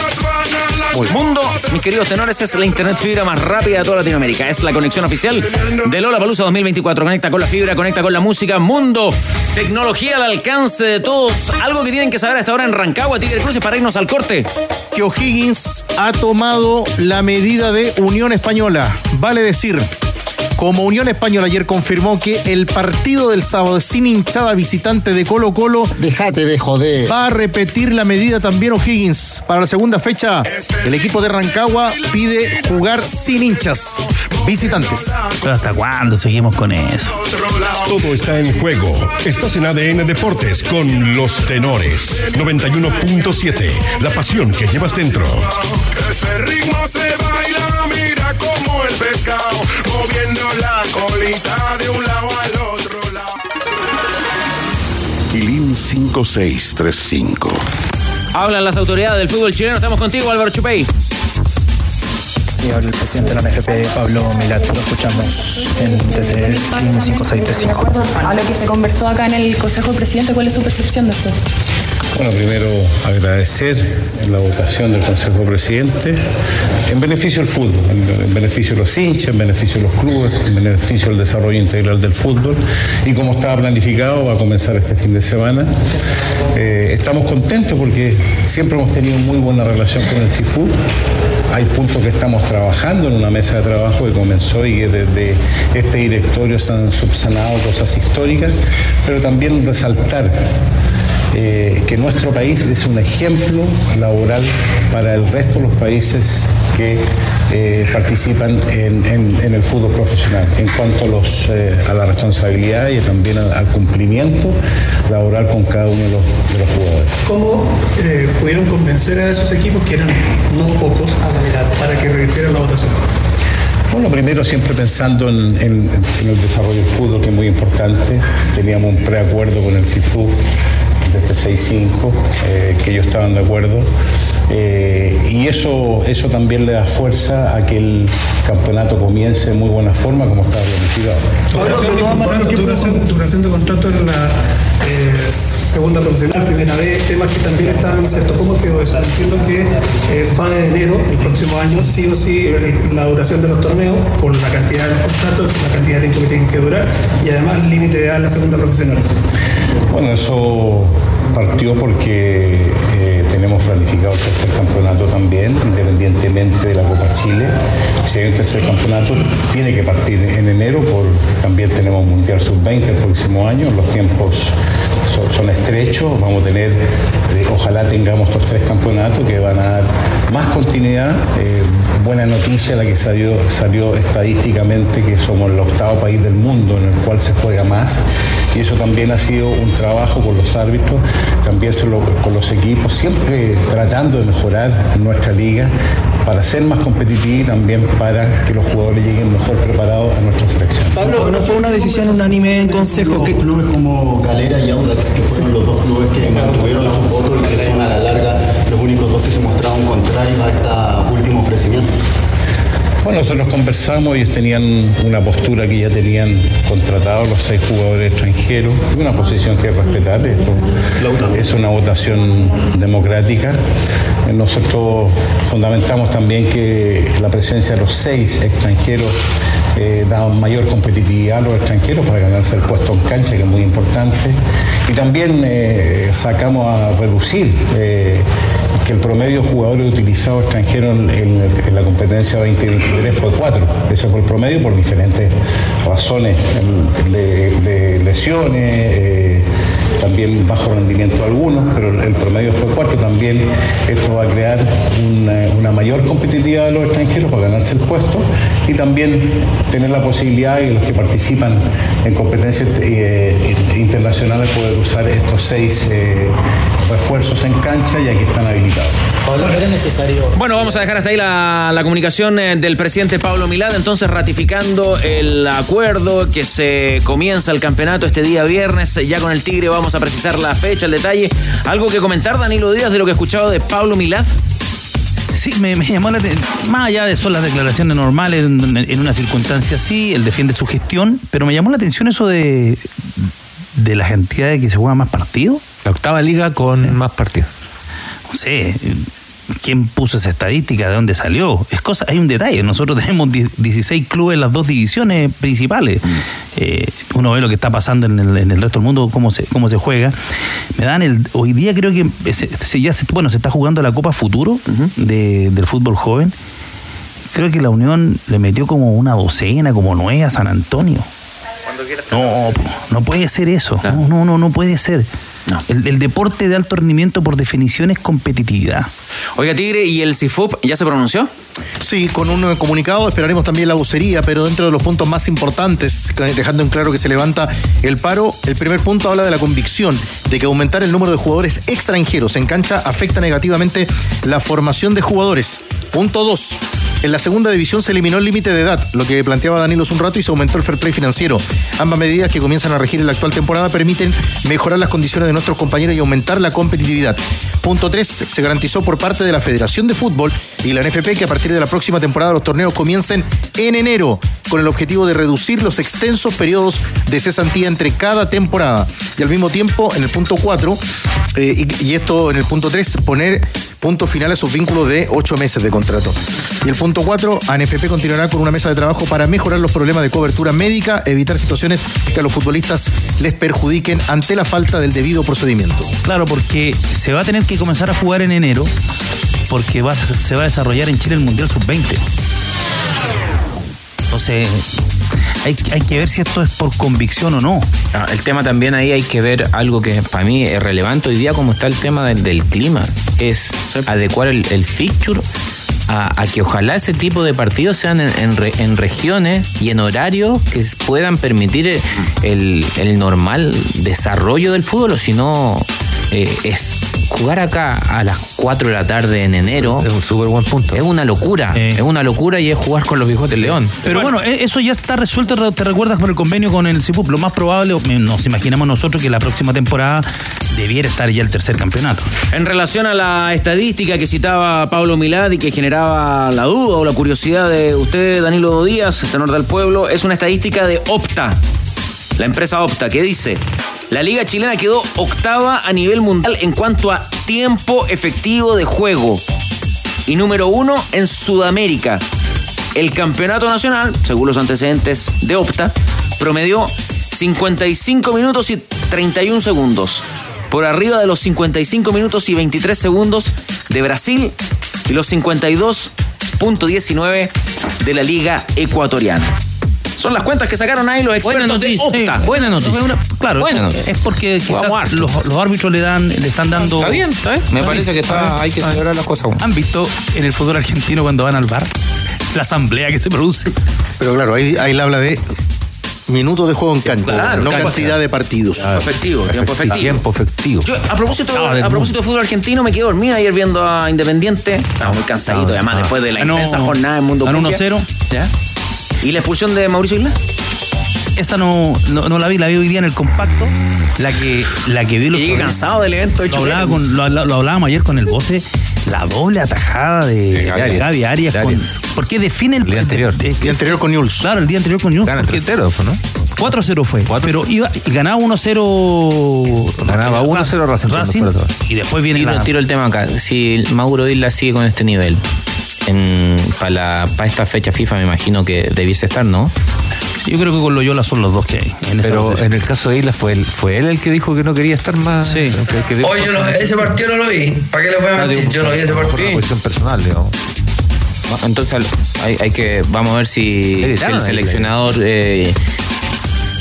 Mundo, mis queridos tenores, es la internet fibra más rápida de toda Latinoamérica. Es la conexión oficial de Lola Palusa 2024. Conecta con la fibra, conecta con la música. Mundo, tecnología al alcance de todos. Algo que tienen que saber hasta ahora en Rancagua, Tigre Cruces, para irnos al corte. Que O'Higgins ha tomado la medida de Unión Española. Vale decir, como Unión Española ayer confirmó que el partido del sábado sin hinchada visitante de Colo Colo. Déjate de joder. Va a repetir la medida también O'Higgins. Para la segunda fecha, el equipo de Rancagua pide jugar sin hinchas visitantes. Pero ¿hasta cuándo seguimos con eso? Todo está en juego. Estás en ADN Deportes con los tenores. 91.7. La pasión que llevas dentro. Este ritmo se baila, mira como el pescado, moviendo la colita de un lado al otro lado. Quilín 5635. Hablan las autoridades del fútbol chileno. Estamos contigo, Álvaro Chupey. Sí, habla el presidente de la NFP, Pablo Milat. Lo escuchamos en, el 5635. A lo que se conversó acá en el Consejo de Presidente, ¿cuál es su percepción de esto? Bueno, primero agradecer la votación del Consejo Presidente en beneficio del fútbol, en, en beneficio de los hinchas, en beneficio de los clubes, en beneficio del desarrollo integral del fútbol. Y como estaba planificado, va a comenzar este fin de semana. Eh, estamos contentos porque siempre hemos tenido muy buena relación con el CIFU. Hay puntos que estamos trabajando en una mesa de trabajo que comenzó y que desde este directorio se han subsanado cosas históricas, pero también resaltar eh, que nuestro país es un ejemplo laboral para el resto de los países que eh, participan en, en- en el fútbol profesional en cuanto a, los, eh, a la responsabilidad y también al, al cumplimiento laboral con cada uno de los, de los jugadores. ¿Cómo pudieron convencer a esos equipos, que eran no pocos, para que revirtieran la votación? Bueno, primero siempre pensando en, en- en el desarrollo del fútbol, que es muy importante. Teníamos un preacuerdo con el CIFU desde 6-5, eh, que ellos estaban de acuerdo. Eh, y eso, eso también le da fuerza a que el campeonato comience de muy buena forma, como estaba planificado. Duración, duración, duración de contrato en la segunda profesional, primera vez, temas que también están insertos. ¿Cómo quedó eso? Entiendo que eh, va de enero, el próximo año, sí o sí, la duración de los torneos, por la cantidad de los contratos, la cantidad de tiempo que tienen que durar, y además límite de edad la segunda profesional. Bueno, eso partió porque eh, tenemos planificado el tercer campeonato también, independientemente de la Copa Chile. Si hay un tercer campeonato, tiene que partir en enero, por, también tenemos Mundial Sub-20 el próximo año, los tiempos son, estrechos, vamos a tener, eh, ojalá tengamos estos tres campeonatos que van a dar más continuidad. eh, buena noticia la que salió, salió estadísticamente que somos el octavo país del mundo en el cual se juega más. Y eso también ha sido un trabajo con los árbitros, también con los equipos, siempre tratando de mejorar nuestra liga para ser más competitiva y también para que los jugadores lleguen mejor preparados a nuestra selección. Pablo, no fue una decisión unánime en consejo. que clubes como Galera y Audax, que fueron los dos clubes que mantuvieron su voto y que son a la larga los únicos dos que se mostraron contrarios a este último ofrecimiento. Bueno, nosotros conversamos, ellos tenían una postura que ya tenían contratados los seis jugadores extranjeros, una posición que es respetable, esto es una votación democrática. Nosotros fundamentamos también que la presencia de los seis extranjeros eh, da mayor competitividad a los extranjeros para ganarse el puesto en cancha, que es muy importante. Y también eh, sacamos a reducir eh, que el promedio de jugadores utilizados extranjeros en, la competencia 2023 fue cuatro. Ese fue el promedio por diferentes razones, de, lesiones, eh, también bajo rendimiento algunos, pero el promedio fue cuatro. También esto va a crear una, una mayor competitividad de los extranjeros para ganarse el puesto y también tener la posibilidad de los que participan en competencias eh, internacionales poder usar estos seis eh, refuerzos en cancha ya que están habilitados. ¿era necesario? Bueno, vamos a dejar hasta ahí la, la comunicación eh, del presidente Pablo Milad, entonces ratificando el acuerdo que se comienza el campeonato este día viernes, ya con el Tigre vamos a precisar la fecha, el detalle. ¿Algo que comentar, Danilo Díaz, de lo que he escuchado de Pablo Milad? Sí, me, me llamó la atención. Más allá de son las declaraciones normales en, en una circunstancia así, él defiende su gestión, pero me llamó la atención eso de, de las entidades que se juegan más partidos. La octava liga con más partidos. No sé, ¿quién puso esa estadística? ¿De dónde salió? Es cosa, hay un detalle. Nosotros tenemos 16 clubes en las dos divisiones principales. Eh, uno ve lo que está pasando en el, en el resto del mundo, cómo se, cómo se juega. Me dan el. Hoy día creo que se, se- ya se, bueno, se está jugando la Copa Futuro de- del fútbol joven. Creo que la Unión le metió como una docena, como nueve a San Antonio. No, no puede ser eso. No, no, no, no puede ser. El, el deporte de alto rendimiento por definición es competitividad. Oiga, Tigre, ¿y el CIFUP ya se pronunció? Sí, con un comunicado esperaremos también la vocería, pero dentro de los puntos más importantes, dejando en claro que se levanta el paro, el primer punto habla de la convicción de que aumentar el número de jugadores extranjeros en cancha afecta negativamente la formación de jugadores. Punto 2. En la segunda división se eliminó el límite de edad, lo que planteaba Danilo hace un rato, y se aumentó el fair play financiero. Ambas medidas que comienzan a regir en la actual temporada permiten mejorar las condiciones de nuestros compañeros y aumentar la competitividad. Punto 3. Se garantizó por parte de la Federación de Fútbol y la NFP que a partir de la próxima temporada los torneos comiencen en enero, con el objetivo de reducir los extensos periodos de cesantía entre cada temporada. Y al mismo tiempo, en el punto 4, y, y esto en el punto 3, poner punto final a sus vínculos de 8 meses de contrato. Y el punto 4, ANFP continuará con una mesa de trabajo para mejorar los problemas de cobertura médica, evitar situaciones que a los futbolistas les perjudiquen ante la falta del debido procedimiento. Claro, porque se va a tener que comenzar a jugar en enero, porque va- se va a desarrollar en Chile el Mundial Sub-20. Entonces, hay, hay que ver si esto es por convicción o no. Ah, El tema también ahí hay que ver algo que para mí es relevante hoy día, como está el tema del, del clima, es adecuar el, el fixture a, a que ojalá ese tipo de partidos sean en, en re- en regiones y en horarios que puedan permitir el, el- el normal desarrollo del fútbol, o si no, eh, es jugar acá a las 4 de la tarde en enero. Es un súper buen punto. Es una locura, es una locura y es jugar con los bigotes león. Pero bueno, e- eso ya está resuelto, re- te recuerdas por el convenio con el CIPUP. Lo más probable, o nos imaginamos nosotros que la próxima temporada debiera estar ya el tercer campeonato. En relación a la estadística que citaba Pablo Milad y que generaba la duda o la curiosidad de usted, Danilo Díaz, tenor del pueblo, es una estadística de Opta, la empresa Opta, que dice, la liga chilena quedó octava a nivel mundial en cuanto a tiempo efectivo de juego y número uno en Sudamérica. El campeonato nacional, según los antecedentes de Opta, promedió 55 minutos y 31 segundos, por arriba de los 55 minutos y 23 segundos de Brasil y los 52.19 de la Liga Ecuatoriana. Son las cuentas que sacaron ahí los expertos de Opta. buena noticia. Claro, Buena es- noticia. es porque quizás los, los árbitros le dan, le están dando. Está bien, bien. Me parece que está- hay que celebrar las cosas. ¿Han visto en el fútbol argentino cuando van al bar la asamblea que se produce? Pero claro, ahí, ahí le habla de minutos de juego en cancha, Claro, no cancha. cantidad de partidos. Efectivo, tiempo efectivo. Tiempo efectivo. Yo, a propósito, Ah, del a propósito de fútbol argentino, me quedé dormido ayer viendo a Independiente. Estaba muy cansadito, Ah, además, ah. después de la intensa jornada en Mundo ganó Cumbia. 1-0. ¿Y la expulsión de Mauricio Isla? Esa no, no, no la vi, la vi hoy día en el compacto. La que, la que vi Que los cansado del evento lo, hablaba con- lo, lo- lo hablábamos ayer con el voce, la doble atajada de, de Gavi Gavi, Arias. Arias. De con- Arias. ¿Por qué define el, El día anterior. eh, El día anterior con News. Claro, el día anterior con News. Gana porque 3-0, pues, ¿no? 4-0 fue. Pero iba y ganaba 1-0. Ganaba 1-0 Racing y después viene Tiro, la. tiro el tema acá. Si Mauro Isla sigue con este nivel, para esta fecha FIFA me imagino que debiese estar, ¿no? Yo creo que con Loyola son los dos que hay. En Pero en el caso de Isla fue él, fue él el que dijo que no quería estar más. Sí. que- que- Oye, no- ese partido no lo vi. ¿Para qué le voy a No, mentir? Yo no vi ese por una partido. cuestión personal, digamos. No, Entonces hay, hay que, vamos a ver si, el seleccionador eh,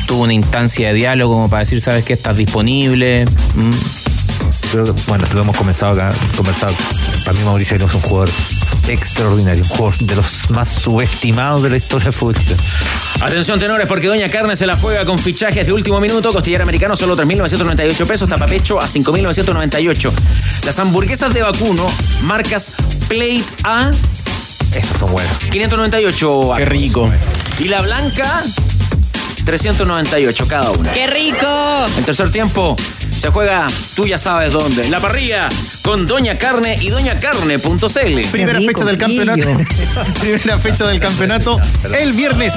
tuvo una instancia de diálogo como para decir, ¿sabes qué? Estás disponible. Mm. Creo que, bueno, lo hemos comenzado acá, conversado. Para mí Mauricio Aguilera es un jugador extraordinario, un jugador de los más subestimados de la historia chileno. Atención, tenores, porque Doña Carne se la juega con fichajes de último minuto. Costillar americano solo 3.998 pesos. Tapapecho a 5.998. Las hamburguesas de vacuno, marcas Plate A, Esas son buenas. 598. Qué rico. Y la blanca, 398 cada una. ¡Qué rico! En tercer tiempo se juega, tú ya sabes dónde, la parrilla con Doña Carne y doñacarne.cl. Primera fecha del campeonato. Primera fecha del campeonato. El viernes,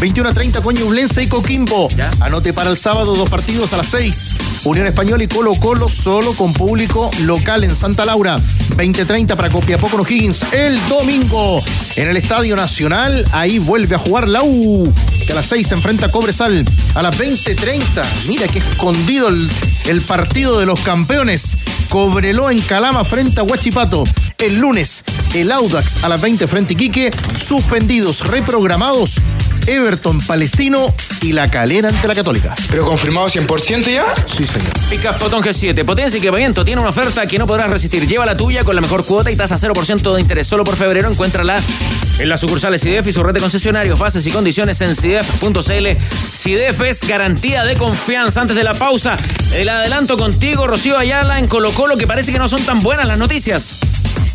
21 a 30 con Ñublense y Coquimbo. Anote para el sábado dos partidos a las 6. Unión Española y Colo Colo solo con público local en Santa Laura. 20-30 para Copiapó con O'Higgins. El domingo en el Estadio Nacional. Ahí vuelve a jugar la U. Que a las 6 se enfrenta a Cobresal. A las 20-30. Mira que escondido el partido de los campeones. Cobreló en Calama frente a Huachipato. El lunes, el Audax a las 20 frente a Iquique. Suspendidos, reprogramados. Everton Palestino y la Calera ante la Católica. ¿Pero confirmado 100% ya? Sí, señor. Pica Fotón G7, potencia y equipamiento, tiene una oferta que no podrás resistir. Lleva la tuya con la mejor cuota y tasa 0% de interés. Solo por febrero encuéntrala en las sucursales CIDEF y su red de concesionarios. Bases y condiciones en CIDEF.cl. CIDEF es garantía de confianza. Antes de la pausa, el adelanto contigo, Rocío Ayala, en Colo Colo, que parece que no son tan buenas las noticias.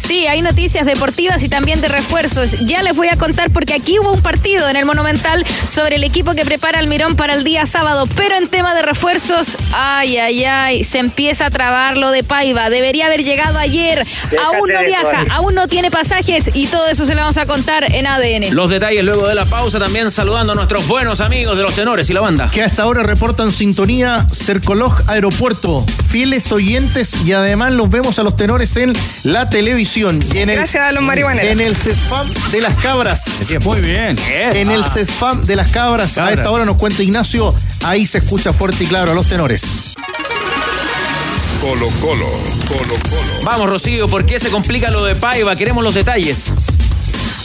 Sí, hay noticias deportivas y también de refuerzos. Ya les voy a contar porque aquí hubo un partido en el Monumental sobre el equipo que prepara Almirón para el día sábado. Pero en tema de refuerzos, ay, ay, ay, se empieza a trabar lo de Paiva. Debería haber llegado ayer. aún no eso, viaja, aún no tiene pasajes y todo eso se lo vamos a contar en ADN. Los detalles luego de la pausa, también saludando a nuestros buenos amigos de los tenores y la banda. Que hasta ahora reportan sintonía Cercolog Aeropuerto. Fieles oyentes y además los vemos a los tenores en la televisión. Y en el, Gracias a los marihuaneros. En el CESFAM de las cabras. Muy bien. En el Ah. CESFAM de las cabras. A esta hora nos cuenta Ignacio. Ahí se escucha fuerte y claro a los tenores. Colo Colo, Colo Colo. Vamos, Rocío, ¿por qué se complica lo de Paiva? Queremos los detalles.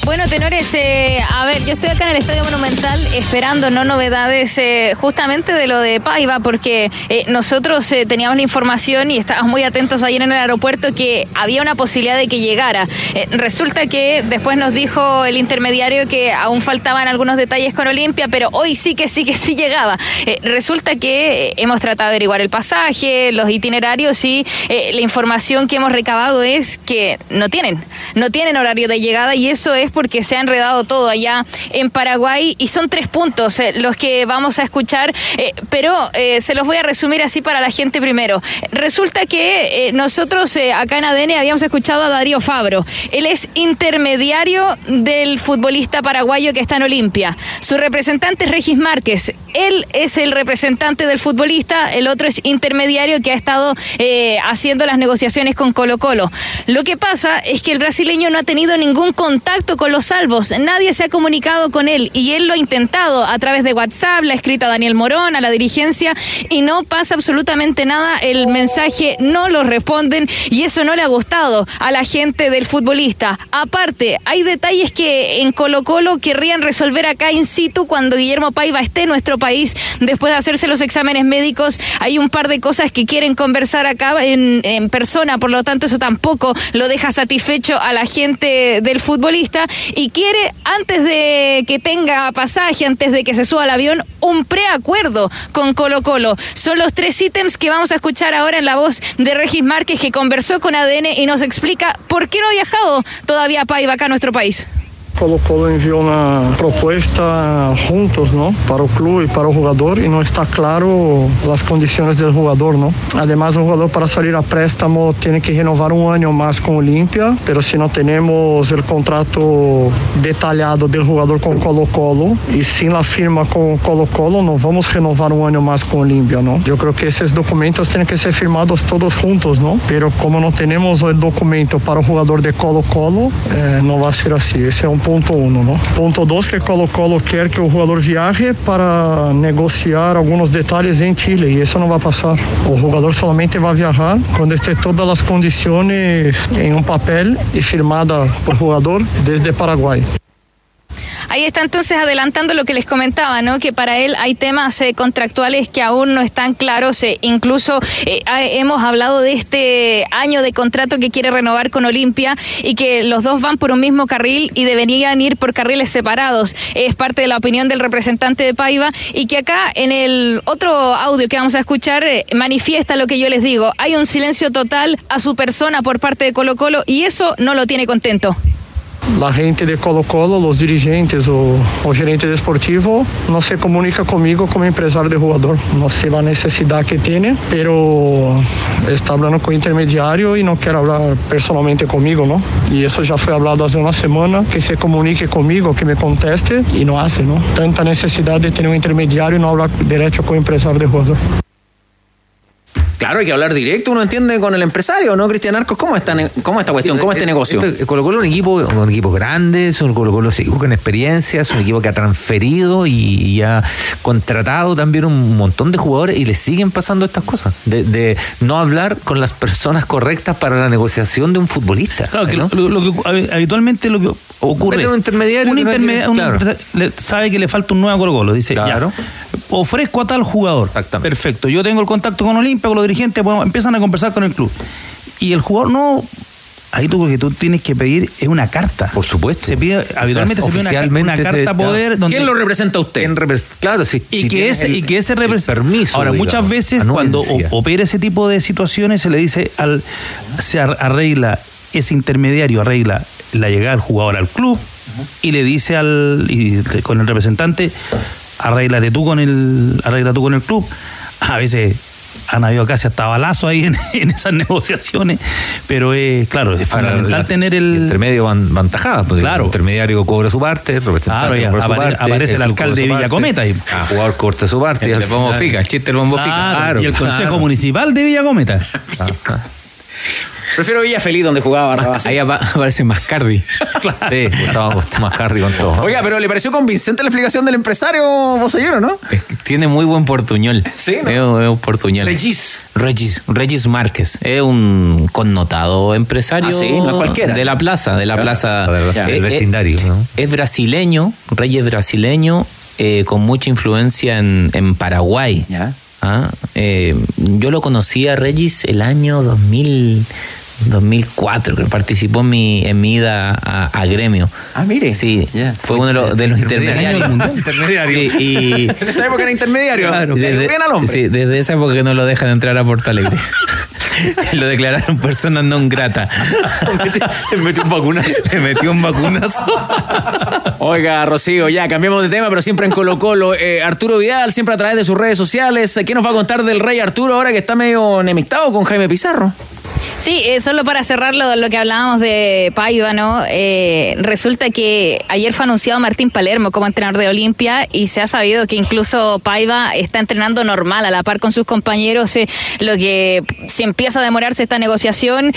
Bueno, tenores, eh, a ver, yo estoy acá en el Estadio Monumental esperando no novedades eh, justamente de lo de Paiva, porque eh, nosotros eh, teníamos la información y estábamos muy atentos ayer en el aeropuerto que había una posibilidad de que llegara. Resulta que después nos dijo el intermediario que aún faltaban algunos detalles con Olimpia, pero hoy sí que sí que sí llegaba. Resulta que hemos tratado de averiguar el pasaje, los itinerarios y la información que hemos recabado es que no tienen, no tienen horario de llegada y eso es porque se ha enredado todo allá en Paraguay y son tres puntos eh, los que vamos a escuchar, eh, pero eh, se los voy a resumir así para la gente primero. Resulta que nosotros acá en ADN habíamos escuchado a Darío Fabro. Él es intermediario del futbolista paraguayo que está en Olimpia. Su representante es Regis Márquez. Él es el representante del futbolista, el otro es intermediario que ha estado haciendo las negociaciones con Colo Colo. Lo que pasa es que el brasileño no ha tenido ningún contacto con los salvos, nadie se ha comunicado con él y él lo ha intentado a través de WhatsApp, le ha escrito a Daniel Morón, a la dirigencia y no pasa absolutamente nada, el mensaje no lo responden y eso no le ha gustado a la gente del futbolista. Aparte, hay detalles que en Colo Colo querrían resolver acá in situ cuando Guillermo Paiva esté en nuestro país después de hacerse los exámenes médicos. Hay un par de cosas que quieren conversar acá en persona, por lo tanto eso tampoco lo deja satisfecho a la gente del futbolista y quiere, antes de que tenga pasaje, antes de que se suba al avión, un preacuerdo con Colo Colo. Son los tres ítems que vamos a escuchar ahora en la voz de Regis Márquez, que conversó con ADN y nos explica por qué no ha viajado todavía Paiva acá a nuestro país. Colo Colo enviou uma proposta juntos, não, para o clube e para o jogador e não está claro as condições do jogador, não. Además, o jogador para sair a préstamo tem que renovar um ano mais com o Olimpia, pero se não temos o contrato detalhado do jogador com Colo Colo e sem a firma com Colo Colo, não vamos renovar um ano mais com o Olimpia, não. Eu creio que esses documentos têm que ser firmados todos juntos, não. Pero como não temos o documento para o jogador de Colo Colo, eh, não vai ser assim. Esse é um ponto um, não? Ponto dois que Colo Colo quer que o jogador viaje para negociar alguns detalhes em Chile e isso não vai passar. O jogador solamente vai viajar quando esteja todas as condições em um papel e firmada por jogador desde Paraguai. Ahí está entonces adelantando lo que les comentaba, ¿no? Que para él hay temas eh, contractuales que aún no están claros. eh, incluso eh, hemos hablado de este año de contrato que quiere renovar con Olimpia y que los dos van por un mismo carril y deberían ir por carriles separados. Es parte de la opinión del representante de Paiva y que acá en el otro audio que vamos a escuchar manifiesta lo que yo les digo. Hay un silencio total a su persona por parte de Colo Colo y eso no lo tiene contento. A gente de Colo Colo, os dirigentes, o, o gerente desportivo, não se comunica comigo como empresário de jogador. Não sei a necessidade que tem, pero está falando com o intermediário e não quer falar personalmente comigo, não? E isso já foi falado há uma semana, que se comunique comigo, que me conteste e não hace, não? Tanta necessidade de ter um intermediário e não falar direto com o empresário de jogador. Claro, hay que hablar directo, uno entiende con el empresario, ¿no, Cristian Arcos? ¿Cómo, está, cómo esta cuestión? ¿Cómo este negocio? Esto- Colo Colo es un equipo, un equipo grande, es un Colo Colo es un equipo con experiencia, es un equipo que ha transferido y, y ha contratado también un montón de jugadores y le siguen pasando estas cosas, de, de no hablar con las personas correctas para la negociación de un futbolista. Claro, que ¿no? lo, lo que hab- habitualmente lo que ocurre Mete un es intermediario un que no hay que- claro. sabe que le falta un nuevo Colo Colo, dice, ya, ofrezco a tal jugador. Perfecto, yo tengo el contacto con Olimpia, con los dirigentes, bueno, empiezan a conversar con el club. Y el jugador no Ahí tú lo que tú tienes que pedir es una carta. Por supuesto. Se pide, habitualmente se pide una, ca- una carta poder donde ¿Quién lo representa a usted? claro, sí. y si que ese el- y que ese el repres- permiso, ahora digamos, muchas veces cuando anuencia. o- opera ese tipo de situaciones se le dice al se ar- arregla ese intermediario arregla la llegada del jugador al club y le dice al y con el representante arréglate tú con el arregla tú con el club a veces han habido casi hasta balazos ahí en, en esas negociaciones pero es claro es Ahora, fundamental la- tener el intermedio van, van tajadas, pues, Claro. El intermediario cobra su parte, el representante Claro, ya, cobra su apare- parte, aparece el club alcalde de Villa Cometa ahí. El jugador corta su parte. y El al bombo fica, el chiste del bombo fica. Claro, y el consejo municipal de Villa Cometa Prefiero Villa Feliz donde jugaba Barrabás. Ahí apa- aparece Mascardi. Sí, Gustavo Mascardi con todo. Oiga, pero ¿le pareció convincente la explicación del empresario Bosellero, no? Tiene muy buen portuñol. Sí, ¿no? Es, un- es un portuñol. Regis. Regis. Regis Márquez. Es un connotado empresario Ah, sí, no es cualquiera. de la plaza, de la Claro. plaza. Ya, Eh, del eh, vecindario, ¿no? Es brasileño, Reyes brasileño, eh, con mucha influencia en, en Paraguay. Ya. Ah, eh, yo lo conocí a Regis el año 2000, 2004, que participó en mi, en mi ida a, a gremio. Ah, mire. Sí, fue uno de los, de los intermediarios. Intermediario. Sí, y, En esa época era intermediario. Desde, bien al hombre. sí, desde esa época que no lo dejan entrar a Porto Alegre. lo declararon persona non grata. Le metió un vacunazo. Le metió un vacunazo. Oiga, Rocío, ya cambiamos de tema, pero siempre en Colo Colo. Eh, Arturo Vidal, siempre a través de sus redes sociales. ¿Qué nos va a contar del rey Arturo ahora que está medio enemistado con Jaime Pizarro? Sí, eh, solo para cerrar lo, lo que hablábamos de Paiva, ¿no? Eh, resulta que ayer fue anunciado Martín Palermo como entrenador de Olimpia y se ha sabido que incluso Paiva está entrenando normal, a la par con sus compañeros, eh, lo que si empieza a demorarse esta negociación,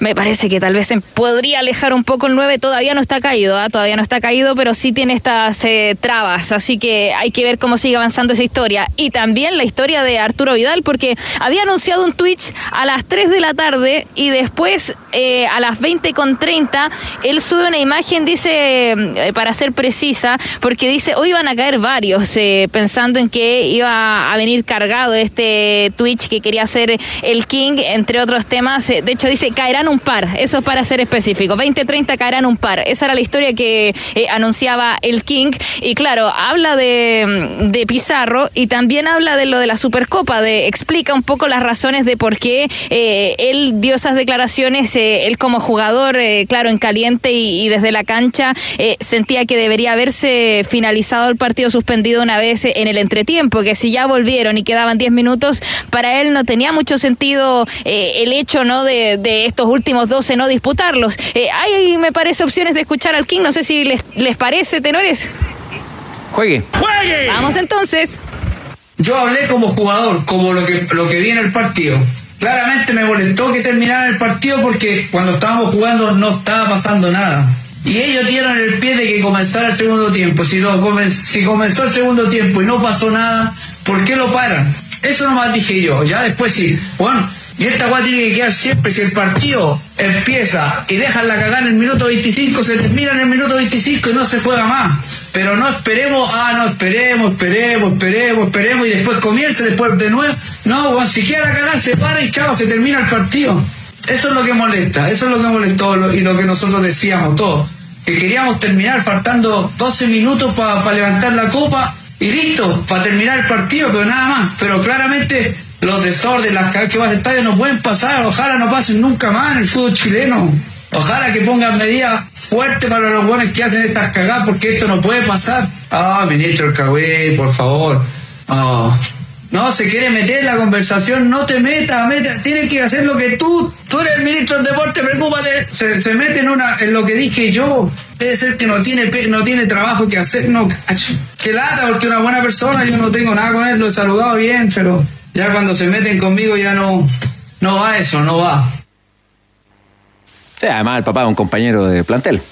me parece que tal vez se podría alejar un poco el 9, todavía no está caído, ¿ah? todavía no está caído, pero sí tiene estas eh, trabas, así que hay que ver cómo sigue avanzando esa historia. Y también la historia de Arturo Vidal, porque había anunciado un Twitch a las 3 de la tarde y después eh, a las 20.30 él sube una imagen, dice, eh, para ser precisa, porque dice, hoy van a caer varios, pensando en que iba a venir cargado este Twitch que quería hacer el King, entre otros temas. De hecho, dice, caerán un par, eso es para ser específico. 20-30 caerán un par. Esa era la historia que eh, anunciaba el King. Y claro, habla de, de Pizarro y también habla de lo de la Supercopa, de explica un poco las razones de por qué eh, él dio esas declaraciones, eh, él como jugador, claro, en caliente y, desde la cancha, sentía que debería haberse finalizado el partido suspendido una vez en el entretiempo, que si ya volvieron y quedaban 10 minutos, para él no tenía mucho sentido el hecho no de, de estos últimos 12 no disputarlos. Eh, hay, me parece, opciones de escuchar al King, no sé si les, les parece, tenores. Juegue. ¡Juegue! Vamos entonces. Yo hablé como jugador, como lo que, lo que vi en el partido. Claramente me molestó que terminara el partido porque cuando estábamos jugando no estaba pasando nada. Y ellos dieron el pie de que comenzara el segundo tiempo. Si, lo, comen- si comenzó el segundo tiempo y no pasó nada, ¿por qué lo paran? Eso nomás dije yo. Ya después sí. Bueno, y esta guay tiene que quedar siempre. Si el partido empieza y dejan la cagada en el minuto 25, se termina en el minuto 25 y no se juega más. Pero no esperemos, ah, no esperemos, esperemos, esperemos, esperemos y después comienza, después de nuevo. No, bueno, si queda la cagada, se para y chao, se termina el partido. Eso es lo que molesta, eso es lo que molestó y lo que nosotros decíamos todos. Que queríamos terminar faltando 12 minutos para levantar la copa y listo, para terminar el partido, pero nada más. Pero claramente los desórdenes, las que vas al estadio no pueden pasar, ojalá no pasen nunca más en el fútbol chileno. Ojalá que pongan medidas fuertes para los buenos que hacen estas cagadas, porque esto no puede pasar. Ah, ministro el cagüey, por favor. Ah. No, se quiere meter en la conversación, no te metas, meta, tienes que hacer lo que tú, tú eres el ministro del deporte, preocúpate. Se, mete en una, en lo que dije yo. Debe ser que no tiene, no tiene trabajo que hacer, no, cacho. que lata, porque una buena persona, yo no tengo nada con él, lo he saludado bien, pero ya cuando se meten conmigo ya no, no va eso, no va. Sí, además el papá es un compañero de plantel.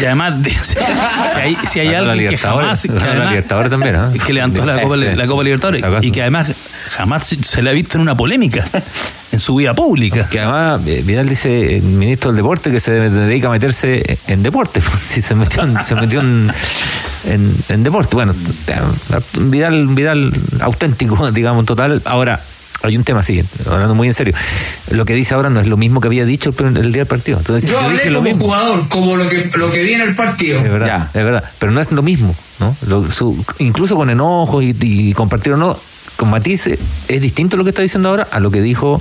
Y además, de- si hay, si hay alguien que jamás. que además- también, ¿ah? que levantó la Copa, la Copa Libertadores. Y que además jamás se- le ha visto en una polémica en su vida pública. Que además eh, Vidal dice, el ministro del deporte, que se dedica a meterse en deporte. Pues, sí, se metió en, se metió en, en- en deporte. Bueno, Vidal, Vidal auténtico, digamos, total. Ahora, hay un tema así, hablando muy en serio. Lo que dice ahora no es lo mismo que había dicho el, el día del partido. Entonces, Yo hablé dije lo como mismo. jugador, como lo que, lo que vi en el partido. Es verdad, es verdad. Pero no es lo mismo, ¿no? Lo- su- incluso con enojos y, y compartir o no, con matices, es distinto lo que está diciendo ahora a lo que dijo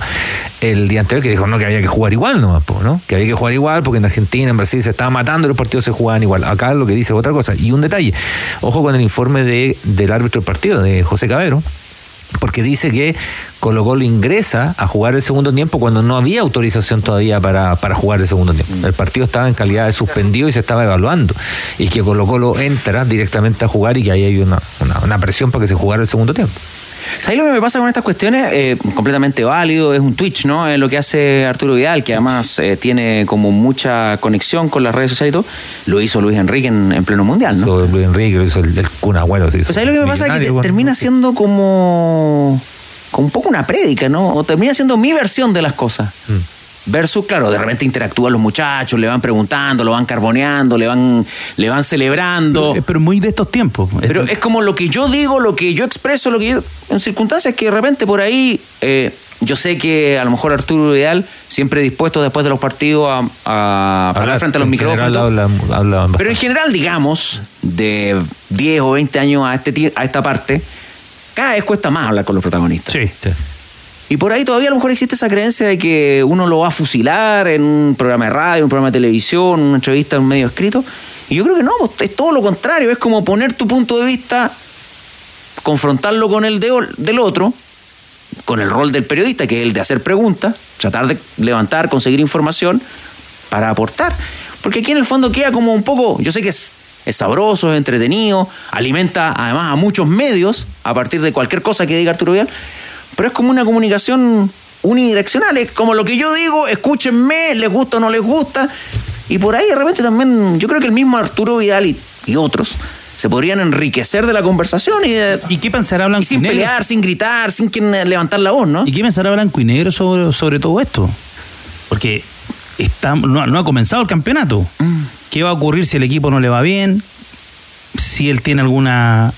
el día anterior, que dijo no, que había que jugar igual nomás, po, ¿no? Que había que jugar igual porque en Argentina, en Brasil se estaban matando y los partidos se jugaban igual. Acá lo que dice es otra cosa. Y un detalle, ojo con el informe de, del árbitro del partido, de José Cabero, porque dice que Colo Colo ingresa a jugar el segundo tiempo cuando no había autorización todavía para, para jugar el segundo tiempo. El partido estaba en calidad de suspendido y se estaba evaluando. Y que Colo Colo entra directamente a jugar y que ahí hay una, una, una presión para que se jugara el segundo tiempo. ¿Sabes lo que me pasa con estas cuestiones? Eh, completamente válido, es un Twitch, ¿no? Es lo que hace Arturo Vidal, que además eh, tiene como mucha conexión con las redes sociales y todo. Lo hizo Luis Enrique en, en pleno mundial, ¿no? Lo Luis Enrique, lo hizo el, el Kun Agüero, se hizo Pues ¿Sabes lo que me pasa? Que te- termina siendo como, como un poco una prédica, ¿no? O termina siendo mi versión de las cosas. Mm. Versus, claro, de repente interactúan los muchachos, le van preguntando, lo van carboneando, le van, le van celebrando. Pero, pero muy de estos tiempos. Pero es como lo que yo digo, lo que yo expreso, lo que yo. En circunstancias que de repente por ahí. eh, yo sé que a lo mejor Arturo Ideal siempre dispuesto después de los partidos a, a hablar frente a los micrófonos. habla- habla. Pero en general, digamos, de 10 o 20 años a, este, a esta parte, cada vez cuesta más hablar con los protagonistas. Sí. Y por ahí todavía a lo mejor existe esa creencia de que uno lo va a fusilar en un programa de radio, un programa de televisión, una entrevista en un medio escrito. Y yo creo que no, pues, es todo lo contrario, es como poner tu punto de vista, confrontarlo con el de, del otro, con el rol del periodista, que es el de hacer preguntas, tratar de levantar, conseguir información para aportar. Porque aquí en el fondo queda como un poco, yo sé que es, es sabroso, es entretenido, alimenta además a muchos medios a partir de cualquier cosa que diga Arturo Vidal, pero es como una comunicación unidireccional, es como lo que yo digo, escúchenme, les gusta o no les gusta, y por ahí de repente también, yo creo que el mismo Arturo Vidal y, y otros se podrían enriquecer de la conversación y, de- ¿Y qué pensará Blanco y sin Negro? pelear, sin gritar, sin quien levantar la voz, ¿no? ¿Y qué pensará Blanco y Negro sobre, sobre todo esto? Porque está, no, no ha comenzado el campeonato. ¿Qué va a ocurrir si el equipo no le va bien? Si él tiene alguna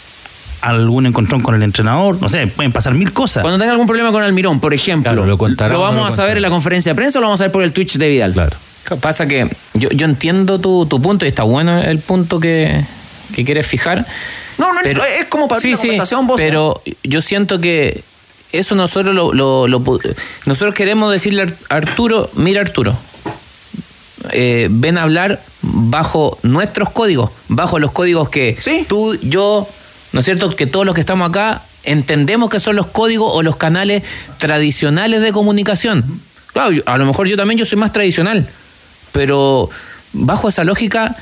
algún encontrón con el entrenador, no sé, pueden pasar mil cosas. Cuando tenga algún problema con Almirón, por ejemplo, Claro, lo contará vamos lo a saber en la conferencia de prensa o lo vamos a ver por el Twitch de Vidal. Claro. Pasa que yo, yo entiendo tu, tu punto y está bueno el punto que, que quieres fijar. No, no, es como para una conversación, vos. Pero yo siento que eso nosotros lo, lo- lo nosotros queremos decirle a Arturo, mira Arturo, eh, ven a hablar bajo nuestros códigos, bajo los códigos que tú, yo, ¿no es cierto? Que todos los que estamos acá entendemos que son los códigos o los canales tradicionales de comunicación. Claro, yo- a lo mejor yo también yo soy más tradicional, pero bajo esa lógica,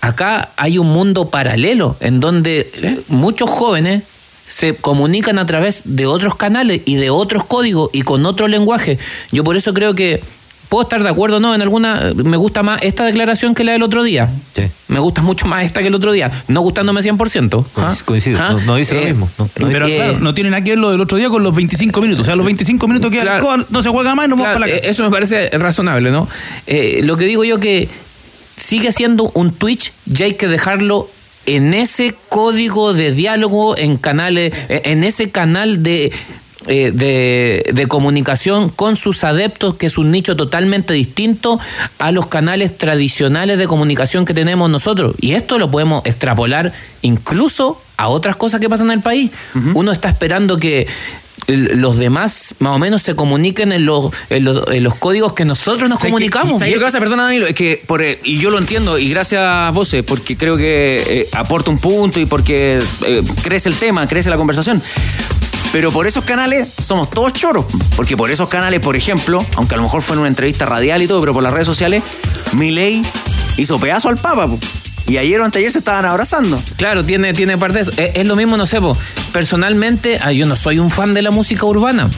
acá hay un mundo paralelo en donde muchos jóvenes se comunican a través de otros canales y de otros códigos y con otro lenguaje. Yo por eso creo que puedo estar de acuerdo, no, en alguna me gusta más esta declaración que la del otro día. Me gusta mucho más esta que el otro día, no gustándome 100%. ¿ah? Coincido, ¿Ah? no, no dice Eh, lo mismo. no, no Pero dice- claro, no tiene nada que ver lo del otro día con los 25 minutos. O sea, los 25 minutos que Claro. no se juega más y nos vamos Claro, para la eh, casa. Eso me parece razonable, ¿no? Eh, lo que digo yo que sigue siendo un Twitch, ya hay que dejarlo en ese código de diálogo, en canales, eh, en ese canal de, eh, de, de comunicación con sus adeptos, que es un nicho totalmente distinto a los canales tradicionales de comunicación que tenemos nosotros. Y esto lo podemos extrapolar incluso a otras cosas que pasan en el país. Uno está esperando que los demás más o menos se comuniquen en los, en los, en los códigos que nosotros nos comunicamos. ¿Sabes lo que pasa? Perdona, Danilo, es que, por, eh, y yo lo entiendo, y gracias a vos, eh, porque creo que eh, aporta un punto y porque eh, crece el tema, crece la conversación. Pero por esos canales somos todos choros. Porque por esos canales, por ejemplo, aunque a lo mejor fue en una entrevista radial y todo, pero por las redes sociales, Milei hizo pedazo al Papa. Y ayer o anteayer se estaban abrazando. Claro, tiene, tiene parte de eso. Es, es lo mismo, no sé, po. personalmente, ah, yo no soy un fan de la música urbana,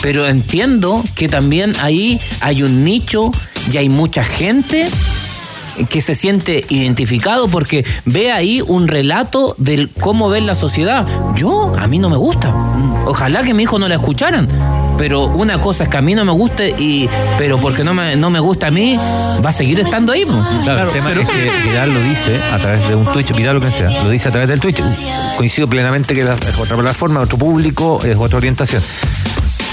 pero entiendo que también ahí hay un nicho y hay mucha gente que se siente identificado porque ve ahí un relato del cómo ve la sociedad. Yo, a mí no me gusta. Ojalá que mi hijo no la escucharan. Pero una cosa es que a mí no me guste y pero porque no me, no me gusta a mí, va a seguir estando ahí. po. Claro, el tema es que Vidal lo dice a través de un Twitch, Vidal lo que sea, lo dice a través del Twitch. Coincido plenamente que la- es otra plataforma, otro público, es otra orientación.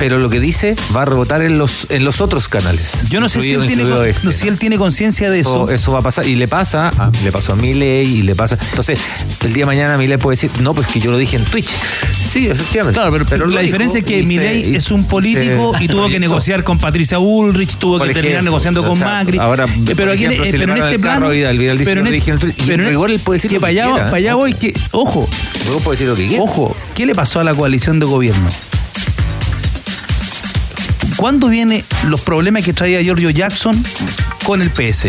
Pero lo que dice va a rebotar en los en los otros canales. Yo no sé si él tiene, incluido con- este. no sé si él tiene conciencia de eso. Eso, va a pasar y le pasa, a- le pasó a Milei y le pasa. Entonces, el día de mañana Milei puede decir, no, pues que yo lo dije en Twitch. Sí, efectivamente. Claro, pero, la diferencia es que y se- Milei y es un político se y tuvo que negociar con Patricia Bullrich, tuvo que terminar ejemplo, negociando o con sea, Macri. ahora, Eh, pero aquí en- ejemplo, eh, si le pero en este plano, carro a Vidal, Vidal dice, pero "Yo en este- dije en Twitch", y pero en este- él puede decir que que para allá, quiera. para allá voy que, ojo, Luego puede decir lo que quiera. ojo, ¿qué le pasó a la coalición de gobierno? ¿Cuándo vienen los problemas que traía Giorgio Jackson con el PS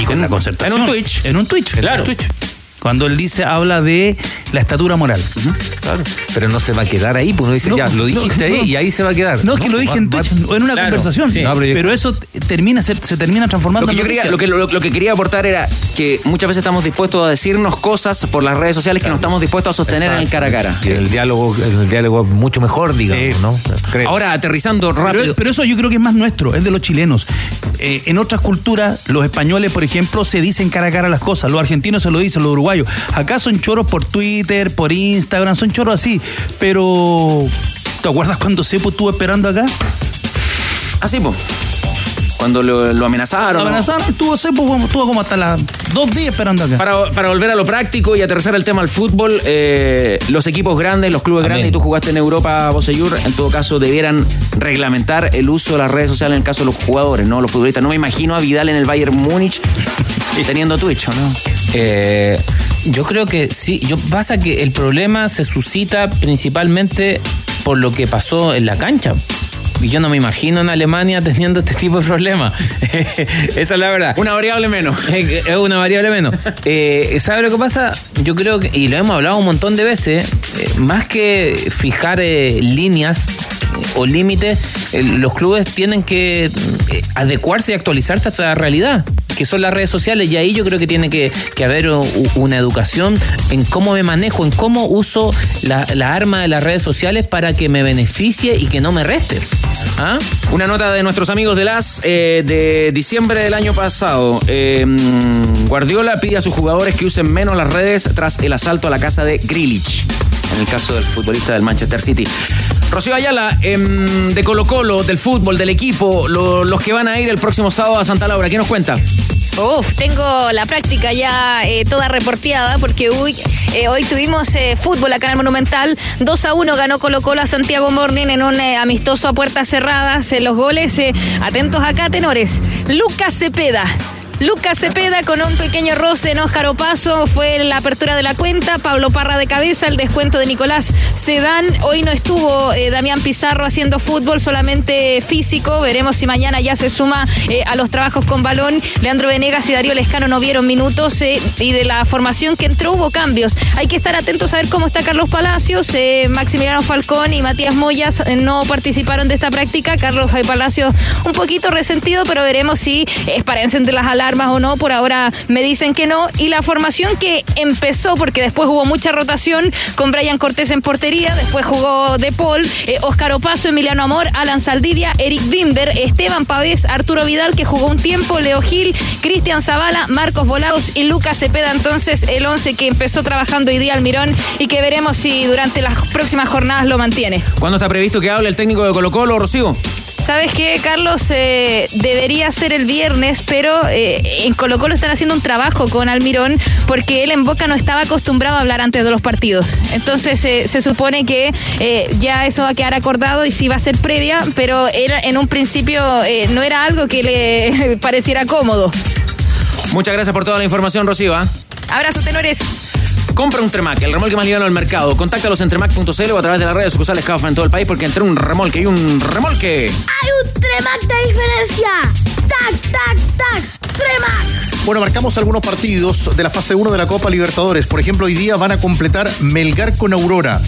y con la concertación? en un Twitch. En un Twitch. Claro. En un Twitch. Cuando él dice, habla de la estatura moral. Claro. Pero no se va a quedar ahí, pues uno dice, No, ya, lo dijiste no. ahí y ahí se va a quedar. No, es que lo dije va- en va- Twitch, en una Claro, conversación. sí. No, pero yo- pero eso termina, se, se termina transformando Lo que, yo en quería, noticia. lo, que, lo, lo que quería aportar era que muchas veces estamos dispuestos a decirnos cosas por las redes sociales que no estamos dispuestos a sostener en el cara a cara. Y en el diálogo, en el diálogo mucho mejor, digamos, ¿no? Creo. Ahora, aterrizando rápido. Pero, pero eso yo creo que es más nuestro, es de los chilenos. Eh, en otras culturas, los españoles, por ejemplo, se dicen cara a cara las cosas. Los argentinos se lo dicen, los uruguayos. Acá son choros por Twitter, por Instagram, son choros así. Pero, ¿te acuerdas cuando Cepo estuvo esperando acá? Así, pues. Cuando lo, lo amenazaron. Lo ¿no? amenazaron, estuvo Cepo como, estuvo como hasta las dos días esperando acá. Para, para volver a lo práctico y aterrizar el tema al fútbol, eh, los equipos grandes, los clubes Amén. grandes, y tú jugaste en Europa, Boseyur, en todo caso debieran reglamentar el uso de las redes sociales en el caso de los jugadores, no los futbolistas. No me imagino a Vidal en el Bayern Múnich teniendo Twitch, ¿o ¿no? Eh, yo creo que sí. Yo pasa que el problema se suscita principalmente por lo que pasó en la cancha. Y yo no me imagino en Alemania teniendo este tipo de problemas. Esa es la verdad. Una variable menos. Es una variable menos. Eh, ¿Sabe lo que pasa? Yo creo que, y lo hemos hablado un montón de veces, eh, más que fijar eh, líneas eh, o límites, eh, los clubes tienen que adecuarse y actualizarse a esta realidad que son las redes sociales y ahí yo creo que tiene que, haber una educación en cómo me manejo, en cómo uso la, arma de las redes sociales para que me beneficie y que no me reste. ¿Ah? Una nota de nuestros amigos de las eh, de diciembre del año pasado. Eh, Guardiola pide a sus jugadores que usen menos las redes tras el asalto a la casa de Grilich. En el caso del futbolista del Manchester City. Rocío Ayala, em, de Colo Colo, del fútbol, del equipo, lo- los que van a ir el próximo sábado a Santa Laura, ¿qué nos cuenta? Uf, tengo la práctica ya eh, toda reporteada porque hoy, eh, hoy tuvimos eh, fútbol acá en el Monumental. 2 a 1 ganó Colo Colo a Santiago Morning en un amistoso a puertas cerradas. Los goles, atentos acá, tenores. Lucas Cepeda. Lucas Cepeda con un pequeño roce en Óscar Opaso fue la apertura de la cuenta. Pablo Parra de cabeza, el descuento de Nicolás Sedán. Hoy no estuvo eh, Damián Pizarro haciendo fútbol, solamente físico. Veremos si mañana ya se suma eh, a los trabajos con balón. Leandro Venegas y Darío Lescano no vieron minutos eh, y de la formación que entró hubo cambios. Hay que estar atentos a ver cómo está Carlos Palacios, Maximiliano Falcón y Matías Moyas no participaron de esta práctica. Carlos Palacios un poquito resentido, pero veremos si es para encender las alarmas o no. Por ahora me dicen que no. Y la formación que empezó, porque después hubo mucha rotación con Brian Cortés en portería, después jugó De Paul, eh, Óscar Opaso, Emiliano Amor, Alan Saldivia, Eric Bimber, Esteban Pavés, Arturo Vidal, que jugó un tiempo, Leo Gil, Cristian Zavala, Marcos Volados y Lucas Cepeda. Entonces, el 11 que empezó trabajando hoy día Almirón y que veremos si durante las próximas jornadas lo mantiene. ¿Cuándo está previsto que hable el técnico de Colo Colo, Rocío? ¿Sabes qué, Carlos? Eh, debería ser el viernes, pero eh, en Colo Colo están haciendo un trabajo con Almirón porque él en Boca no estaba acostumbrado a hablar antes de los partidos. Entonces eh, se supone que ya eso va a quedar acordado y sí va a ser previa, pero era, en un principio no era algo que le pareciera cómodo. Muchas gracias por toda la información, Rocío. ¿ah? Abrazo, tenores. Compra un Tremac, el remolque más liviano del mercado. Contáctalos en tremac.cl o a través de las redes sucursales CAFA en todo el país porque entre un remolque y un remolque. Hay un Tremac de diferencia. Tac, tac, tac. Tremac. Bueno, marcamos algunos partidos de la fase 1 de la Copa Libertadores. Por ejemplo, hoy día van a completar Melgar con Aurora.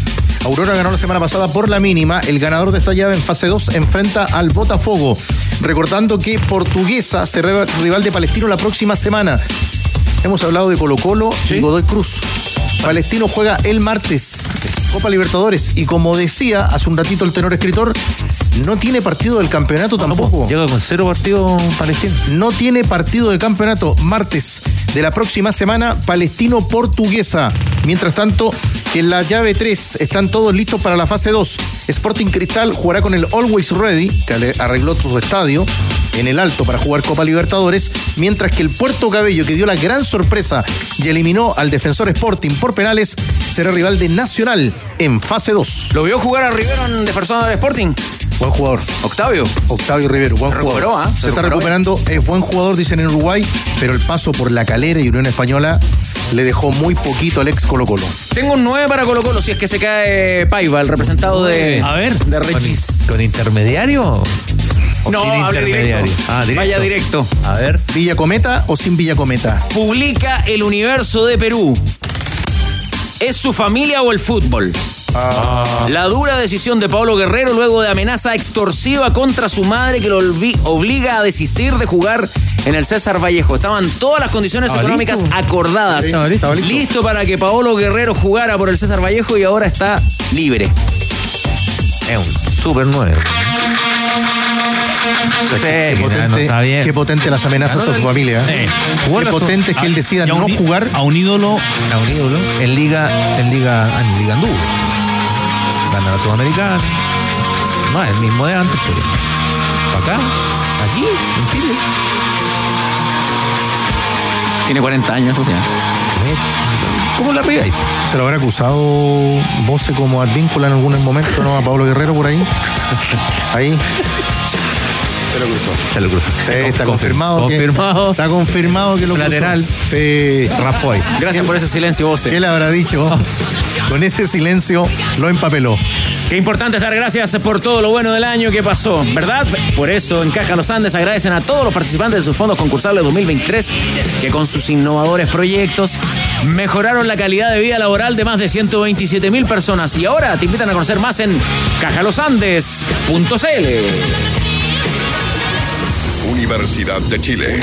Aurora ganó la semana pasada por la mínima. El ganador de esta llave en fase 2 enfrenta al Botafogo. Recordando que Portuguesa será rival de Palestino la próxima semana. Hemos hablado de Colo Colo y Godoy Cruz. Palestino juega el martes, Copa Libertadores. Y como decía hace un ratito el tenor escritor, no tiene partido del campeonato tampoco. Llega con cero partido palestino. No tiene partido de campeonato. Martes de la próxima semana, Palestino-Portuguesa. Mientras tanto, en la llave 3 están todos listos para la fase 2. Sporting Cristal jugará con el Always Ready, que arregló su estadio en el Alto para jugar Copa Libertadores, mientras que el Puerto Cabello, que dio la gran sorpresa y eliminó al defensor Sporting por penales, será rival de Nacional en fase 2. ¿Lo vio jugar a Rivero en Defensor de Sporting? Buen jugador. Octavio. Octavio Rivero, buen Se jugador. recuperó, ¿ah? Se Se, está recuperando, es buen jugador, dicen en Uruguay, pero el paso por la calera y Unión Española le dejó muy poquito al ex Colo Colo. Tengo un 9 para Colo Colo si es que se cae Paiva, el representado de. A ver, de ¿Con, Rechis. con intermediario? ¿O No, hable intermediario? directo. Ah, directo. Vaya directo. A ver. ¿Villa Cometa o sin Villa Cometa? Publica el universo de Perú. ¿Es su familia o el fútbol? La dura decisión de Pablo Guerrero luego de amenaza extorsiva contra su madre que lo obliga a desistir de jugar en el César Vallejo. Estaban todas las condiciones Estaba económicas listo. acordadas. Estaba listo. listo para que Pablo Guerrero jugara por el César Vallejo y ahora está libre. Es un super sé qué, potente, no está bien. qué potente las amenazas a su familia. ¿eh? Eh, qué potente es que él decida no un- jugar. A un ídolo a un ídolo en Liga, en Liga, ah, en Liga Andú. Gana la Sudamericana. No, el mismo de antes, pero. ¿Para acá? ¿Aquí? ¿En Chile? Tiene 40 años, o sea. ¿Cómo la pegáis? ¿Se lo habrá acusado Voce como advíncula en algún momento, ¿no? A Pablo Guerrero por ahí. Ahí. Se lo cruzó. Se lo cruzó. Sí, está confirmado. que- Confirmado. está confirmado que lo cruzó. Lateral. Sí. Rafoy. Gracias por ese silencio, Voce. ¿Qué le habrá dicho? Con ese silencio lo empapeló. Qué importante estar gracias por todo lo bueno del año que pasó, ¿verdad? Por eso en Caja Los Andes agradecen a todos los participantes de sus fondos concursables 2023 que con sus innovadores proyectos mejoraron la calidad de vida laboral de más de 127 mil personas y ahora te invitan a conocer más en cajalosandes.cl. Universidad de Chile.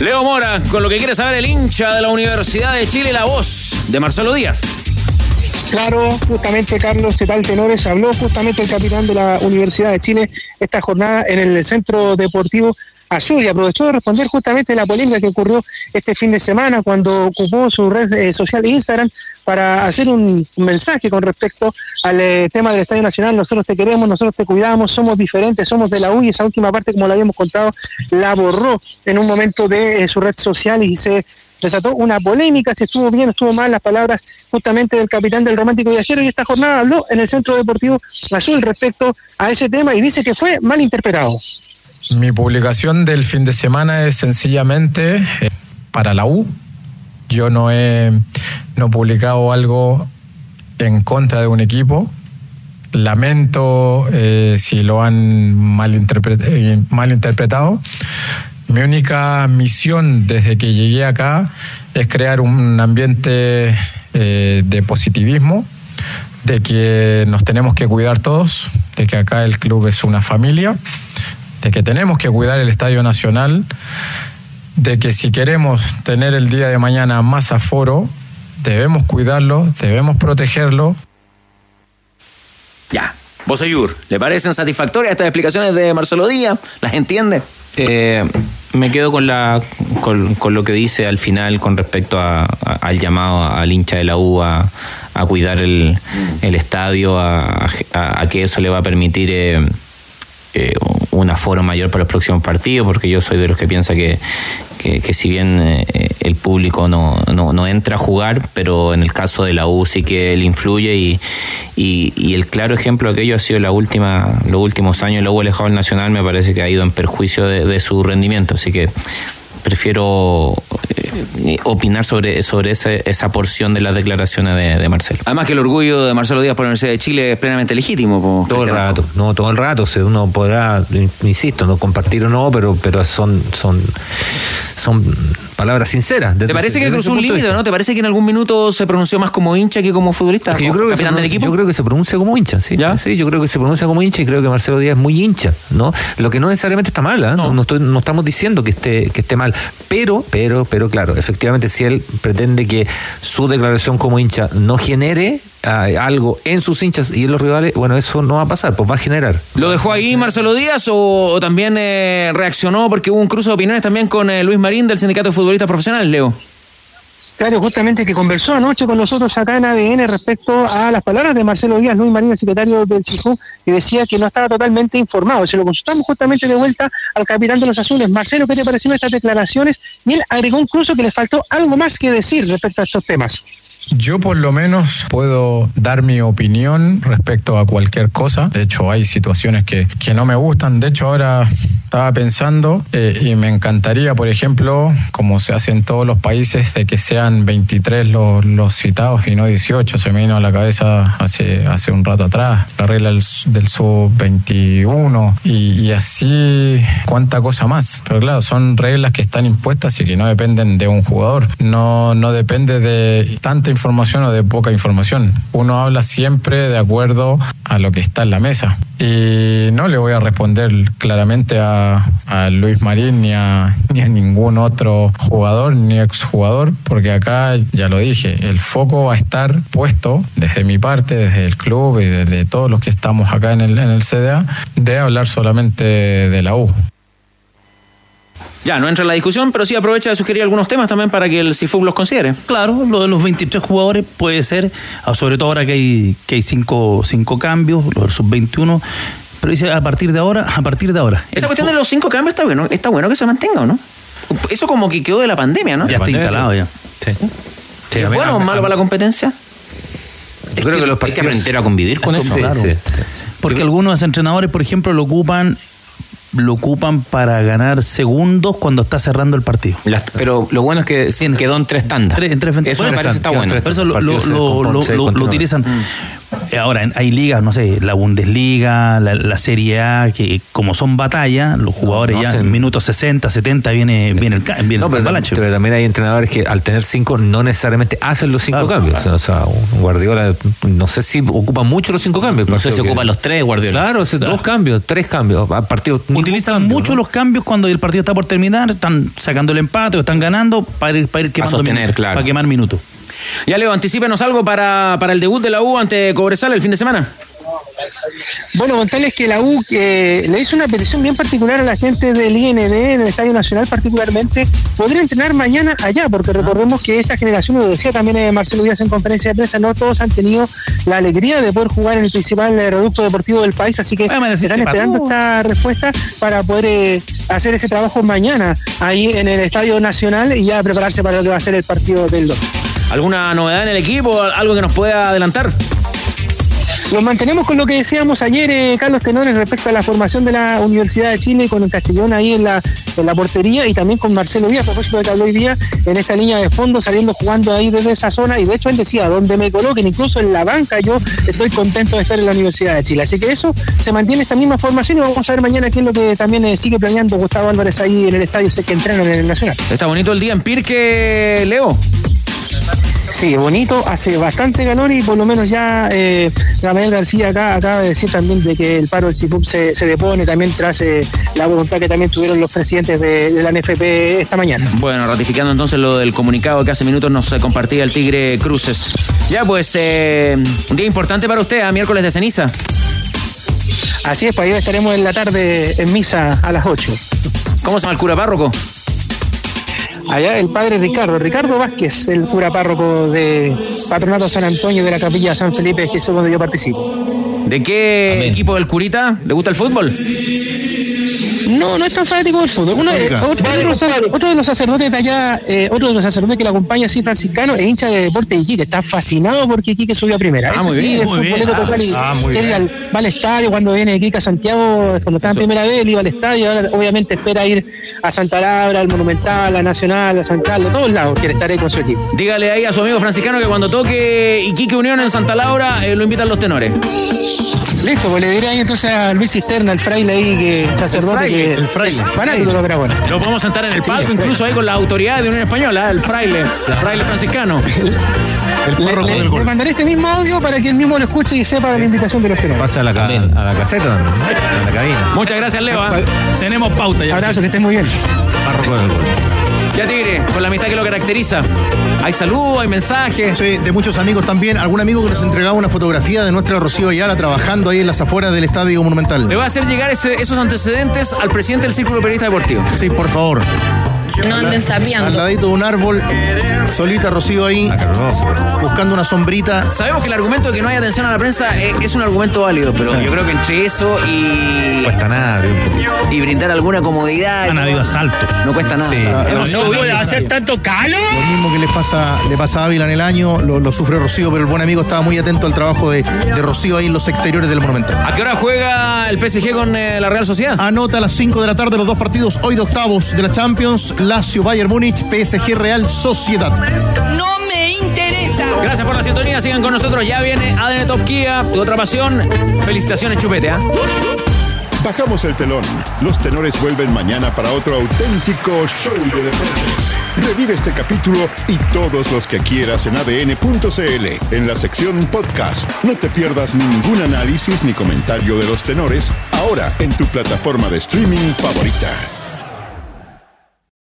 Leo Mora, con lo que quiere saber el hincha de la Universidad de Chile, la voz de Marcelo Díaz. Claro, justamente Carlos Cetal Tenores habló justamente el capitán de la Universidad de Chile esta jornada en el Centro Deportivo azul y aprovechó de responder justamente la polémica que ocurrió este fin de semana cuando ocupó su red eh, social Instagram para hacer un, mensaje con respecto al eh, tema del Estadio Nacional. Nosotros te queremos, nosotros te cuidamos, somos diferentes, somos de la U y esa última parte, como la habíamos contado, la borró en un momento de eh, su red social y se desató una polémica, si estuvo bien o estuvo mal las palabras justamente del capitán del Romántico Viajero y esta jornada habló en el Centro Deportivo Azul respecto a ese tema y dice que fue mal interpretado. Mi publicación del fin de semana es sencillamente eh, para la U. Yo no he no publicado algo en contra de un equipo. Lamento eh, si lo han malinterpre- eh, malinterpretado. Mi única misión desde que llegué acá es crear un ambiente de positivismo, de que nos tenemos que cuidar todos, de que acá el club es una familia, de que tenemos que cuidar el Estadio Nacional, de que si queremos tener el día de mañana más aforo, debemos cuidarlo, debemos protegerlo. Ya. Boseyur, ¿le parecen satisfactorias estas explicaciones de Marcelo Díaz? ¿Las entiende? Eh, me quedo con, la, con, con lo que dice al final con respecto a- a- al llamado al hincha de la U a, a cuidar el, el estadio, a, a- a que eso le va a permitir eh, eh, un aforo mayor para los próximos partidos, porque yo soy de los que piensa que, que, si bien eh, el público no, no, no entra a jugar, pero en el caso de la U sí que le influye y, y, el claro ejemplo de aquello ha sido la última, los últimos años la U alejado del Nacional me parece que ha ido en perjuicio de, su rendimiento, así que prefiero opinar sobre, sobre esa, esa porción de las declaraciones de, de Marcelo. Además que el orgullo de Marcelo Díaz por la Universidad de Chile es plenamente legítimo. po, Todo el rato, no, todo el rato. o sea, uno podrá, insisto, no compartir o no, pero, pero son, son, son palabras sinceras. ¿Te parece ese- que desde cruzó ese un límite, no? ¿Te parece que en algún minuto se pronunció más como hincha que como futbolista? Es que yo creo que, se, del equipo. yo creo que se pronuncia como hincha, sí. Sí, yo creo que se pronuncia como hincha y creo que Marcelo Díaz es muy hincha, ¿no? Lo que no necesariamente está mal, ¿ah? no. No, estoy- no estamos diciendo que esté, que esté mal, pero, pero, pero claro, efectivamente si él pretende que su declaración como hincha no genere ah, algo en sus hinchas y en los rivales, bueno, eso no va a pasar, pues va a generar. ¿Lo dejó ahí Marcelo Díaz o, o también eh, reaccionó porque hubo un cruce de opiniones también con eh, Luis Marín del Sindicato de Futbolistas Profesionales, Leo? Claro, justamente que conversó anoche con nosotros acá en ADN respecto a las palabras de Marcelo Díaz, Luis Marín, el secretario del CIJU, y decía que no estaba totalmente informado. Se lo consultamos justamente de vuelta al capitán de los azules. Marcelo, ¿qué te parecieron estas declaraciones? Y él agregó incluso que le faltó algo más que decir respecto a estos temas. Yo por lo menos puedo dar mi opinión respecto a cualquier cosa. De hecho, hay situaciones que, que no me gustan. De hecho, ahora estaba pensando eh, y me encantaría, por ejemplo, como se hace en todos los países, de que sean 23 los, los citados y no 18. Se me vino a la cabeza hace, hace un rato atrás la regla del, del sub-21 y, así cuánta cosa más. Pero claro, son reglas que están impuestas y que no dependen de un jugador. No, no depende de tanta información o de poca información. Uno habla siempre de acuerdo a lo que está en la mesa. Y no le voy a responder claramente a, Luis Marín ni a, ni a ningún otro jugador ni exjugador, porque acá ya lo dije, el foco va a estar puesto desde mi parte, desde el club y desde todos los que estamos acá en el, en el CDA, de hablar solamente de la U. Ya, no entra en la discusión, pero sí aprovecha de sugerir algunos temas también para que el CIFUB los considere. Claro, lo de los 23 jugadores puede ser, ah, sobre todo ahora que hay, que hay cinco, cinco cambios, los del sub-21. Pero dice a partir de ahora, a partir de ahora. Esa cuestión de los cinco cambios está bueno, está bueno que se mantenga, ¿o no? Eso como que quedó de la pandemia, ¿no? Ya está instalado ya. Sí. Sí, ¿Es bueno o malo para la competencia? Yo creo que los Hay que partidos- aprender a convivir con eso. Sí, Claro. sí, sí. Porque algunos entrenadores, por ejemplo, lo ocupan lo ocupan para ganar segundos cuando está cerrando el partido. Las- pero lo bueno es que quedó en tres tandas. Tres- en tres- Eso me parece está bueno. Por eso lo, utilizan. Eh, Ahora, en- hay ligas, no sé, la Bundesliga, la, la Serie A, que como son batallas, los jugadores no ya en minutos 60, 70 viene, viene el, viene No, el pero, pero también hay entrenadores que al tener cinco no necesariamente hacen los cinco Claro, cambios. O sea, un Guardiola no sé si ocupa mucho los cinco cambios. No sé si que- ocupa los tres, Guardiola. Claro, o sea, dos cambios, tres cambios. muy Utilizan mucho los cambios cuando el partido está por terminar, están sacando el empate o están ganando para ir, para ir quemando sostener, minutos, claro. para quemar minutos. Ya Leo, anticípenos algo para, para el debut de la U ante Cobresal el fin de semana. Bueno, contarles que la U eh, le hizo una petición bien particular a la gente del IND, en el Estadio Nacional particularmente, poder entrenar mañana allá, porque recordemos que esta generación, lo decía también eh, Marcelo Díaz en conferencia de prensa, no todos han tenido la alegría de poder jugar en el principal eh, reducto deportivo del país, así que están esperando esta respuesta para poder eh, hacer ese trabajo mañana ahí en el Estadio Nacional y ya prepararse para lo que va a ser el partido del 2. ¿Alguna novedad en el equipo? ¿Algo que nos pueda adelantar? Nos mantenemos con lo que decíamos ayer, eh, Carlos Tenores, respecto a la formación de la Universidad de Chile con el Castellón ahí en la, en la portería y también con Marcelo Díaz, a propósito de que habló hoy día en esta línea de fondo, saliendo jugando ahí desde esa zona. Y de hecho él decía, donde me coloquen, incluso en la banca, yo estoy contento de estar en la Universidad de Chile. Así que eso se mantiene esta misma formación y vamos a ver mañana qué es lo que también eh, sigue planeando Gustavo Álvarez ahí en el estadio, sé que entrenan en el Nacional. Está bonito el día en Pirque, Leo. Sí, bonito, hace bastante calor y por lo menos ya eh, Gabriel García acá acaba de decir también de que el paro del CIPUP se, se depone también tras eh, la voluntad que también tuvieron los presidentes de, de la NFP esta mañana. Bueno, ratificando entonces lo del comunicado que hace minutos nos eh, compartía el Tigre Cruces. Ya, pues, eh, un día importante para usted, a miércoles de ceniza. Así es, pues ahí estaremos en la tarde en misa a las 8. ¿Cómo se llama el cura párroco? Allá el padre Ricardo, Ricardo Vázquez, el cura párroco de Patronato San Antonio de la Capilla San Felipe de Jesús, donde yo participo. ¿De qué equipo del curita? ¿Le gusta el fútbol? No, no es tan fanático del fútbol. Uno, eh, otro, de los, otro de los sacerdotes de allá, eh, otro de los sacerdotes que la acompaña, sí, franciscano, es hincha de deporte de Iquique. Está fascinado porque Iquique subió a primera. Ah, Ese muy sí, bien, es muy bien. total y Ah, muy él bien. al- va al estadio cuando viene Iquique a Santiago, cuando estaba en primera vez, él iba al estadio. Ahora, obviamente, espera ir a Santa Laura, al Monumental, a Nacional, a San Carlos, a todos lados. Quiere estar ahí con su equipo. Dígale ahí a su amigo franciscano que cuando toque Iquique Unión en Santa Laura eh, lo invitan los tenores. Listo, pues le diré ahí entonces a Luis Cisterna, el fraile ahí, que sacerdote, fraile, el fraile. fanático de los dragones. Lo podemos sentar en el Sí, palco, el incluso ahí con la autoridad de Unión Española, el fraile, el fraile franciscano. Le, le- le mandaré este mismo audio para que él mismo lo escuche y sepa de la invitación de los tenores. Pasa a la, ca- a la caseta, ¿no? a la cabina. Muchas gracias, Leo. Tenemos pauta ya. Abrazo, que estés muy bien. Párroco del gol. Ya Tigre, con la amistad que lo caracteriza. Hay saludos, hay mensajes. Sí, de muchos amigos también. Algún amigo que nos entregaba una fotografía de nuestra Rocío Ayala trabajando ahí en las afueras del Estadio Monumental. Le voy a hacer llegar ese- esos antecedentes al presidente del Círculo Periodista Deportivo. Sí, por favor. No anden Al sapeando. ladito de un árbol, solita Rocío ahí, buscando una sombrita. Sabemos que el argumento de que no hay atención a la prensa eh, es un argumento válido, pero yo creo que entre eso y. Cuesta nada, Y brindar alguna comodidad. Han habido asaltos. No cuesta nada. Hemos sido víctimas. tanto calor? Lo mismo que le pasa, le pasa a Ávila en el año, lo, lo sufre Rocío, pero el buen amigo estaba muy atento al trabajo de, de Rocío ahí en los exteriores del Monumental. ¿A qué hora juega el PSG con eh, la Real Sociedad? Anota a las 5 de la tarde los dos partidos hoy de octavos de la Champions, Lazio, Bayern Múnich, PSG Real Sociedad. No me interesa. Gracias por la sintonía, sigan con nosotros. Ya viene ADN Top Kia, tu otra pasión. Felicitaciones, Chupete. ¿ah? Bajamos el telón. Los tenores vuelven mañana para otro auténtico show de deportes. Revive este capítulo y todos los que quieras en adn.cl en la sección podcast. No te pierdas ningún análisis ni comentario de los tenores ahora en tu plataforma de streaming favorita.